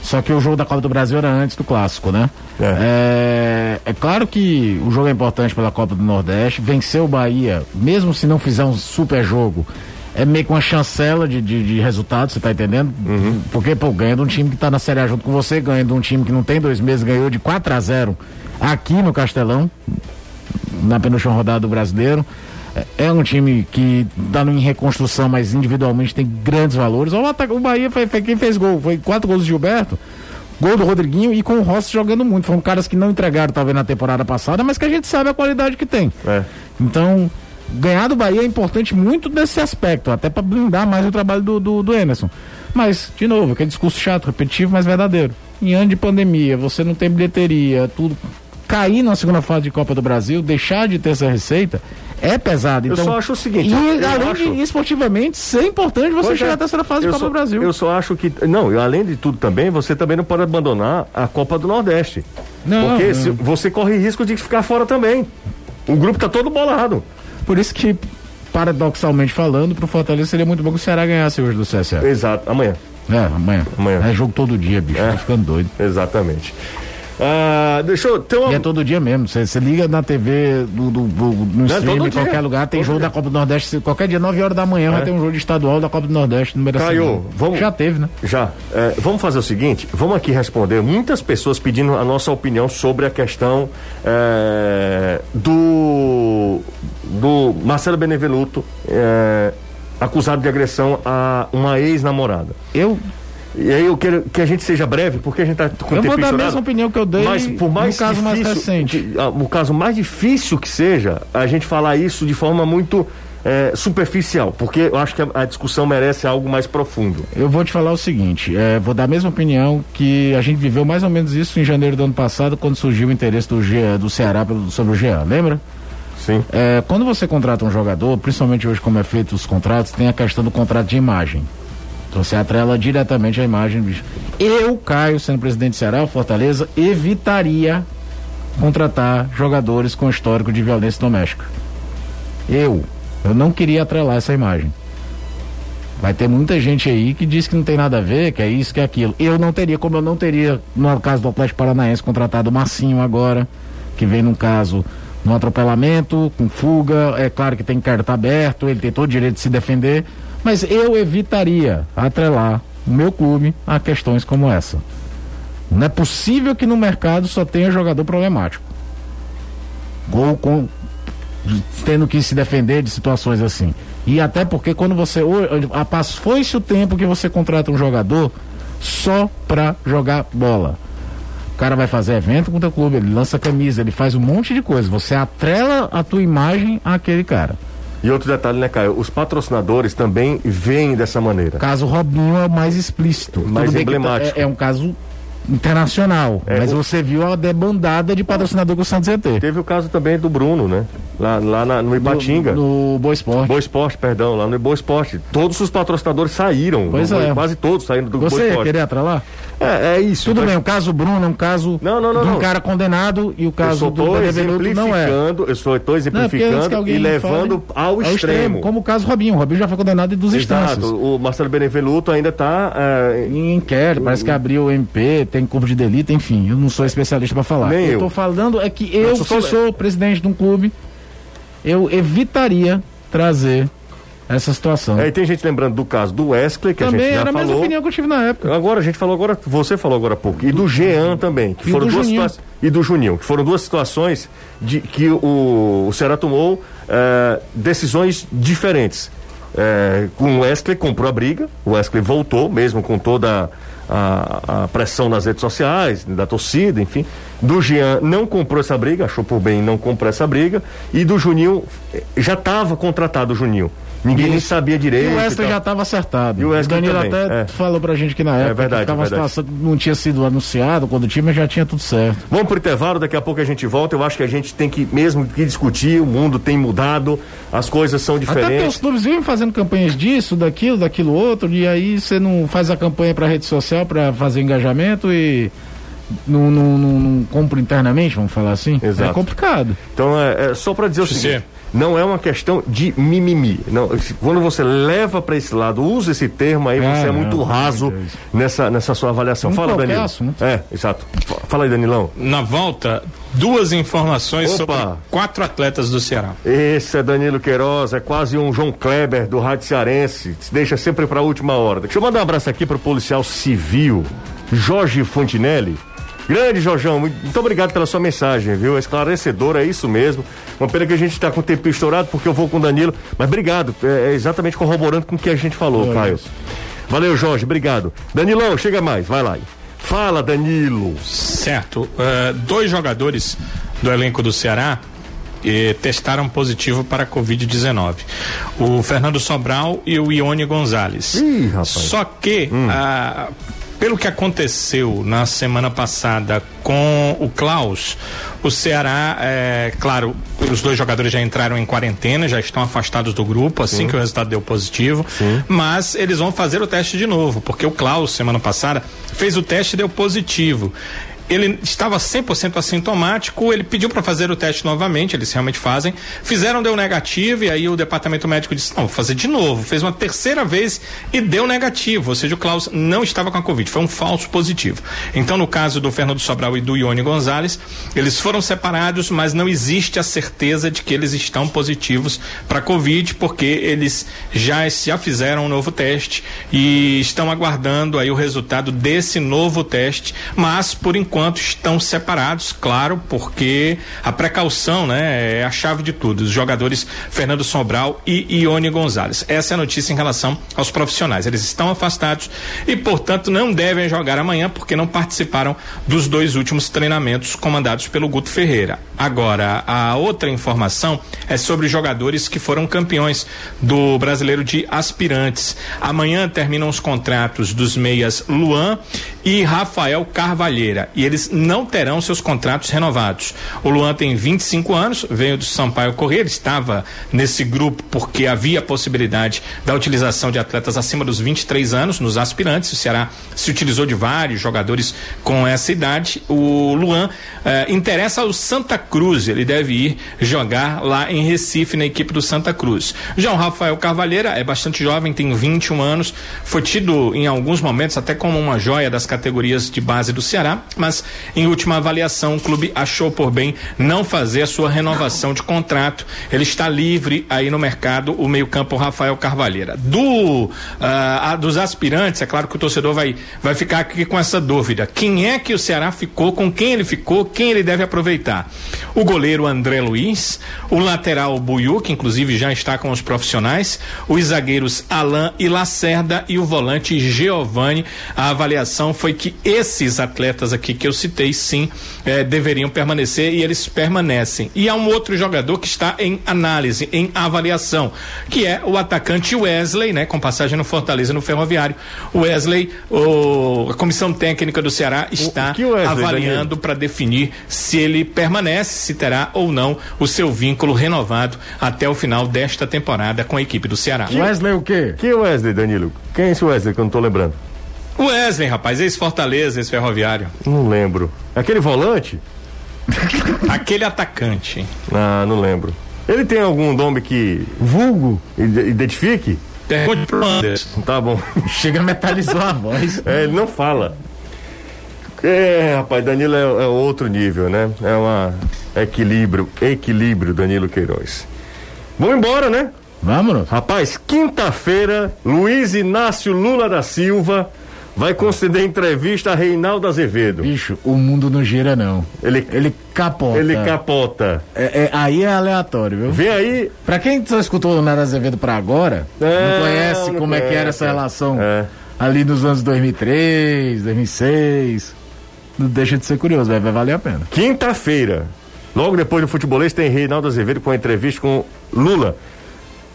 Só que o jogo da Copa do Brasil era antes do Clássico, né? É. é claro que o jogo é importante pela Copa do Nordeste. Vencer o Bahia, mesmo se não fizer um super jogo, é meio que uma chancela de, de, de resultado, você tá entendendo? Porque, pô, ganha de um time que tá na Série A junto com você, ganha de um time que não tem dois meses, ganhou de 4 a 0 aqui no Castelão na penúltima rodada do brasileiro. É- É um time que está em reconstrução, mas individualmente tem grandes valores. Olha O, ataque, o Bahia foi, foi quem fez gol. Foi quatro gols do Gilberto, gol do Rodriguinho e com o Rossi jogando muito. Foram caras que não entregaram, talvez, na temporada passada, mas que a gente sabe a qualidade que tem. É. Então, ganhar do Bahia é importante muito nesse aspecto, até para blindar mais o trabalho do, do, do Emerson. Mas, de novo, aquele discurso chato, repetitivo, mas verdadeiro. Em ano de pandemia, você não tem bilheteria, tudo. Cair na segunda fase de Copa do Brasil, deixar de ter essa receita, é pesado. Eu Então, só acho o seguinte, E eu além acho- de esportivamente, ser importante você Pois chegar é. à terceira fase de Eu Copa só- do Brasil. Eu só acho que. Não, além de tudo também, você também não pode abandonar a Copa do Nordeste. Não, porque não. se- você corre risco de ficar fora também. O grupo tá todo bolado. Por isso que, paradoxalmente falando, pro Fortaleza seria muito bom que o Ceará ganhasse hoje do CSA. Exato. Amanhã. É, amanhã. Amanhã. É jogo todo dia, bicho. É. Tô ficando doido. Exatamente. Ah, deixa eu. Uma... E é todo dia mesmo. Você liga na TV, do, do, do- no é stream, todo em qualquer lugar, tem Todo jogo dia. da Copa do Nordeste. Qualquer dia, 9 horas da manhã, vai ter um jogo estadual da Copa do Nordeste no Mirassol. Caio, vamos- Já teve, né? Já. É, vamos fazer o seguinte: vamos aqui responder muitas pessoas pedindo a nossa opinião sobre a questão é, do, do Marcelo Benevenuto é, acusado de agressão a uma ex-namorada. Eu, E aí eu quero que a gente seja breve, porque a gente está com o eu vou dar a mesma opinião que eu dei Mas por mais no caso mais difícil- recente. que- ah, o caso mais difícil que seja, a gente falar isso de forma muito é, superficial, porque eu acho que a, a discussão merece algo mais profundo. Eu vou te falar o seguinte, é, vou dar a mesma opinião que a gente viveu mais ou menos isso em janeiro do ano passado, quando surgiu o interesse do, G, do Ceará pelo- sobre o Jean, lembra? Sim. É, quando você contrata um jogador, principalmente hoje como é feito os contratos, tem a questão do contrato de imagem. Então você atrela diretamente a imagem. bicho. Eu, Caio, sendo presidente do Ceará, Fortaleza, evitaria contratar jogadores com histórico de violência doméstica. Eu, eu não queria atrelar essa imagem. Vai ter muita gente aí que diz que não tem nada a ver, que é isso, que é aquilo. Eu não teria, como eu não teria, no caso do Atlético Paranaense, contratado o Massinho agora, que vem num caso no atropelamento, com fuga. É claro que tem carta aberto, ele tem todo o direito de se defender, mas eu evitaria atrelar o meu clube a questões como essa. Não é possível que no mercado só tenha jogador problemático. Gol com tendo que se defender de situações assim. E até porque quando você. Foi-se o tempo que você contrata um jogador só pra jogar bola. O cara vai fazer evento com o teu clube, ele lança camisa, ele faz um monte de coisa. Você atrela a tua imagem àquele cara. E outro detalhe, né, Caio? Os patrocinadores também veem dessa maneira. O caso Robinho é o mais explícito. Mais emblemático. É, é um caso internacional. É, mas o- você viu a debandada de patrocinador que o Santos ia ter. Teve o caso também do Bruno, né? Lá, lá na- no Ipatinga. No, no Boa Esporte. Boa Esporte, perdão, lá no Boa Esporte. Todos os patrocinadores saíram. Pois é. Quase todos saíram do Você Boa ia Esporte. querer atrelar? É, é isso. Tudo mas bem, o caso Bruno é um caso Não, não, não, de um não. cara condenado e o Eu caso só do estou Benevenuto não é. eu só estou Não, é que exemplificando alguém e levando ao é o extremo. Como o caso Robinho. O Robinho já foi condenado em duas instâncias. O Marcelo Benevenuto ainda está. Em inquérito, parece que abriu o MP, tem corpo de delito, enfim. Eu não sou especialista para falar. Nem eu. tô falando é que eu, sou se só- sou presidente de um clube, eu evitaria trazer essa situação. É, e tem gente lembrando do caso do Wesley, que a Também gente já era a mesma falou. opinião que eu tive na época. Agora a gente falou agora, você falou agora há pouco, e do Jean também, que E foram do duas Juninho. situações. E do Juninho, que foram duas situações de que o, o Ceará tomou eh, decisões diferentes. É, com o Wesley comprou a briga, o Wesley voltou, mesmo com toda a, a, pressão nas redes sociais, da torcida, enfim. Do Jean não comprou essa briga, achou por bem não comprou essa briga. E do Juninho, eh, já estava contratado o Juninho. Ninguém Isso. nem sabia direito. E o Wesley já estava acertado. E o, Wesley o Danilo também, até é. falou pra gente que na é época é verdade, que é situação não tinha sido anunciado quando o time já tinha tudo certo. Vamos pro intervalo, daqui a pouco a gente volta. Eu acho que a gente tem que mesmo que discutir, o mundo tem mudado, as coisas são diferentes. Até os clubes vêm fazendo campanhas disso, daquilo, daquilo outro, e aí você não faz a campanha pra rede social para fazer engajamento e não, não, não, não compra internamente, vamos falar assim. Exato. É complicado. Então é, é só para dizer o seguinte não é uma questão de mimimi. Não, quando você leva para esse lado, usa esse termo aí, você é muito raso nessa, nessa sua avaliação. Fala, Danilo. Assunto. É, exato. Fala aí, Danilão. Na volta, duas informações Opa. sobre quatro atletas do Ceará. Esse é Danilo Queiroz, é quase um João Kleber do Rádio Cearense. Se deixa sempre para a última hora. Deixa eu mandar um abraço aqui pro policial civil, Jorge Fontinelli Grande, Jorjão, muito obrigado pela sua mensagem, viu? Esclarecedor, é isso mesmo. Uma pena que a gente está com o tempo estourado, porque eu vou com o Danilo, mas obrigado, é, é exatamente corroborando com o que a gente falou, é Caio. Isso. Valeu, Jorge, obrigado. Danilão, chega mais, vai lá. Fala, Danilo. Certo. Uh, dois jogadores do elenco do Ceará eh, testaram positivo para a Covid-19. O Fernando Sobral e o Ione Gonzalez. Ih, rapaz. Só que hum. a pelo que aconteceu na semana passada com o Klaus, o Ceará, é, claro, os dois jogadores já entraram em quarentena, já estão afastados do grupo, assim Sim. que o resultado deu positivo. Sim. Mas eles vão fazer o teste de novo, porque o Klaus, semana passada, fez o teste e deu positivo ele estava 100% assintomático, ele pediu para fazer o teste novamente, eles realmente fazem. Fizeram, deu negativo, e aí o departamento médico disse: não, vou fazer de novo. Fez uma terceira vez e deu negativo, ou seja, o Klaus não estava com a Covid, foi um falso positivo. Então, no caso do Fernando Sobral e do Ione Gonzalez, eles foram separados, mas não existe a certeza de que eles estão positivos para Covid, porque eles já, já fizeram um novo teste e estão aguardando aí o resultado desse novo teste, mas por enquanto enquanto estão separados, claro, porque a precaução, né, é a chave de tudo. Os jogadores Fernando Sobral e Ione Gonzalez. Essa é a notícia em relação aos profissionais. Eles estão afastados e, portanto, não devem jogar amanhã porque não participaram dos dois últimos treinamentos comandados pelo Guto Ferreira. Agora, a outra informação é sobre jogadores que foram campeões do Brasileiro de Aspirantes. Amanhã terminam os contratos dos meias Luan e Rafael Carvalheira. E eles não terão seus contratos renovados. O Luan tem 25 anos, veio do Sampaio Corrêa, ele estava nesse grupo porque havia possibilidade da utilização de atletas acima dos 23 anos nos aspirantes. O Ceará se utilizou de vários jogadores com essa idade. O Luan eh, interessa ao Santa Cruz, ele deve ir jogar lá em Recife, na equipe do Santa Cruz. Já o Rafael Carvalheira é bastante jovem, tem 21 anos, foi tido em alguns momentos até como uma joia das categorias de base do Ceará, mas em última avaliação, o clube achou por bem não fazer a sua renovação de contrato. Ele está livre aí no mercado, o meio-campo Rafael Carvalheira. Do uh, a, dos aspirantes, é claro que o torcedor vai, vai ficar aqui com essa dúvida. Quem é que o Ceará ficou, com quem ele ficou, quem ele deve aproveitar? O goleiro André Luiz, o lateral Buiu, que inclusive já está com os profissionais, os zagueiros Alain e Lacerda e o volante Giovanni. A avaliação foi que esses atletas aqui que eu citei, sim, eh, deveriam permanecer e eles permanecem. E há um outro jogador que está em análise, em avaliação, que é o atacante Wesley, né, com passagem no Fortaleza no Ferroviário. O Wesley, o, a comissão técnica do Ceará está o, Wesley, avaliando para definir se ele permanece, se terá ou não o seu vínculo renovado até o final desta temporada com a equipe do Ceará. Wesley o quê? Que Wesley, Danilo? Quem é esse Wesley que eu não estou lembrando? O Wesley, rapaz, ex-Fortaleza, ex-Ferroviário. Não lembro. Aquele volante? Aquele atacante. Ah, não lembro. Ele tem algum nome que. vulgo? Identifique? Tá bom. Chega metalizou a voz. É, ele não fala. É, rapaz, Danilo é, é outro nível, né? É uma equilíbrio, equilíbrio, Danilo Queiroz. Vamos embora, né? Vamos. Rapaz, quinta-feira, Luiz Inácio Lula da Silva vai conceder entrevista a Reinaldo Azevedo. Bicho, o mundo não gira, não. Ele, Ele capota. ele capota. É, é- aí é aleatório, viu? Vem aí. Pra quem só escutou o Nara Azevedo pra agora, É, não conhece não como é que era essa conhece. relação É. ali nos anos 2003, 2006. Não deixa de ser curioso, vai, vai valer a pena. Quinta-feira, logo depois do futebolês, tem Reinaldo Azevedo com a entrevista com Lula.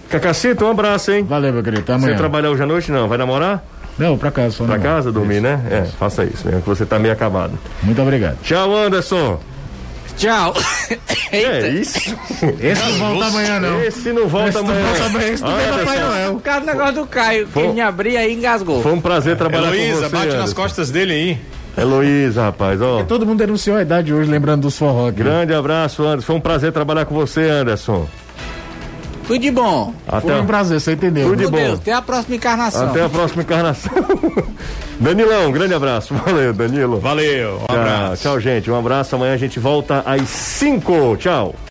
Cacacito, um abraço, hein? Valeu, meu querido. Até Você amanhã. trabalhar hoje à noite? Não, vai namorar? Não, pra casa, só Pra não. casa, dormir, né? É, faça isso mesmo, que você tá meio acabado. Muito obrigado. Tchau, Anderson. Tchau. É isso. Esse não volta amanhã, não. Esse não volta Esse não amanhã. volta amanhã, esse não vem Papai Noel. Por causa do negócio do Caio, que Foi- me abria aí e engasgou. Foi um prazer trabalhar com Heloísa, você. bate nas Anderson. costas dele aí. Heloísa, rapaz, ó. Todo mundo denunciou a idade hoje, lembrando dos forró aqui. Grande abraço, Anderson. Foi um prazer trabalhar com você, Anderson. Tudo de bom. Foi Até, um prazer, você entendeu. Tudo de Meu bom. Deus, até a próxima encarnação. até a próxima encarnação. Danilão, grande abraço. Valeu, Danilo. Valeu, um Tchau, abraço. tchau, gente. Um abraço. Amanhã a gente volta às 5. Tchau.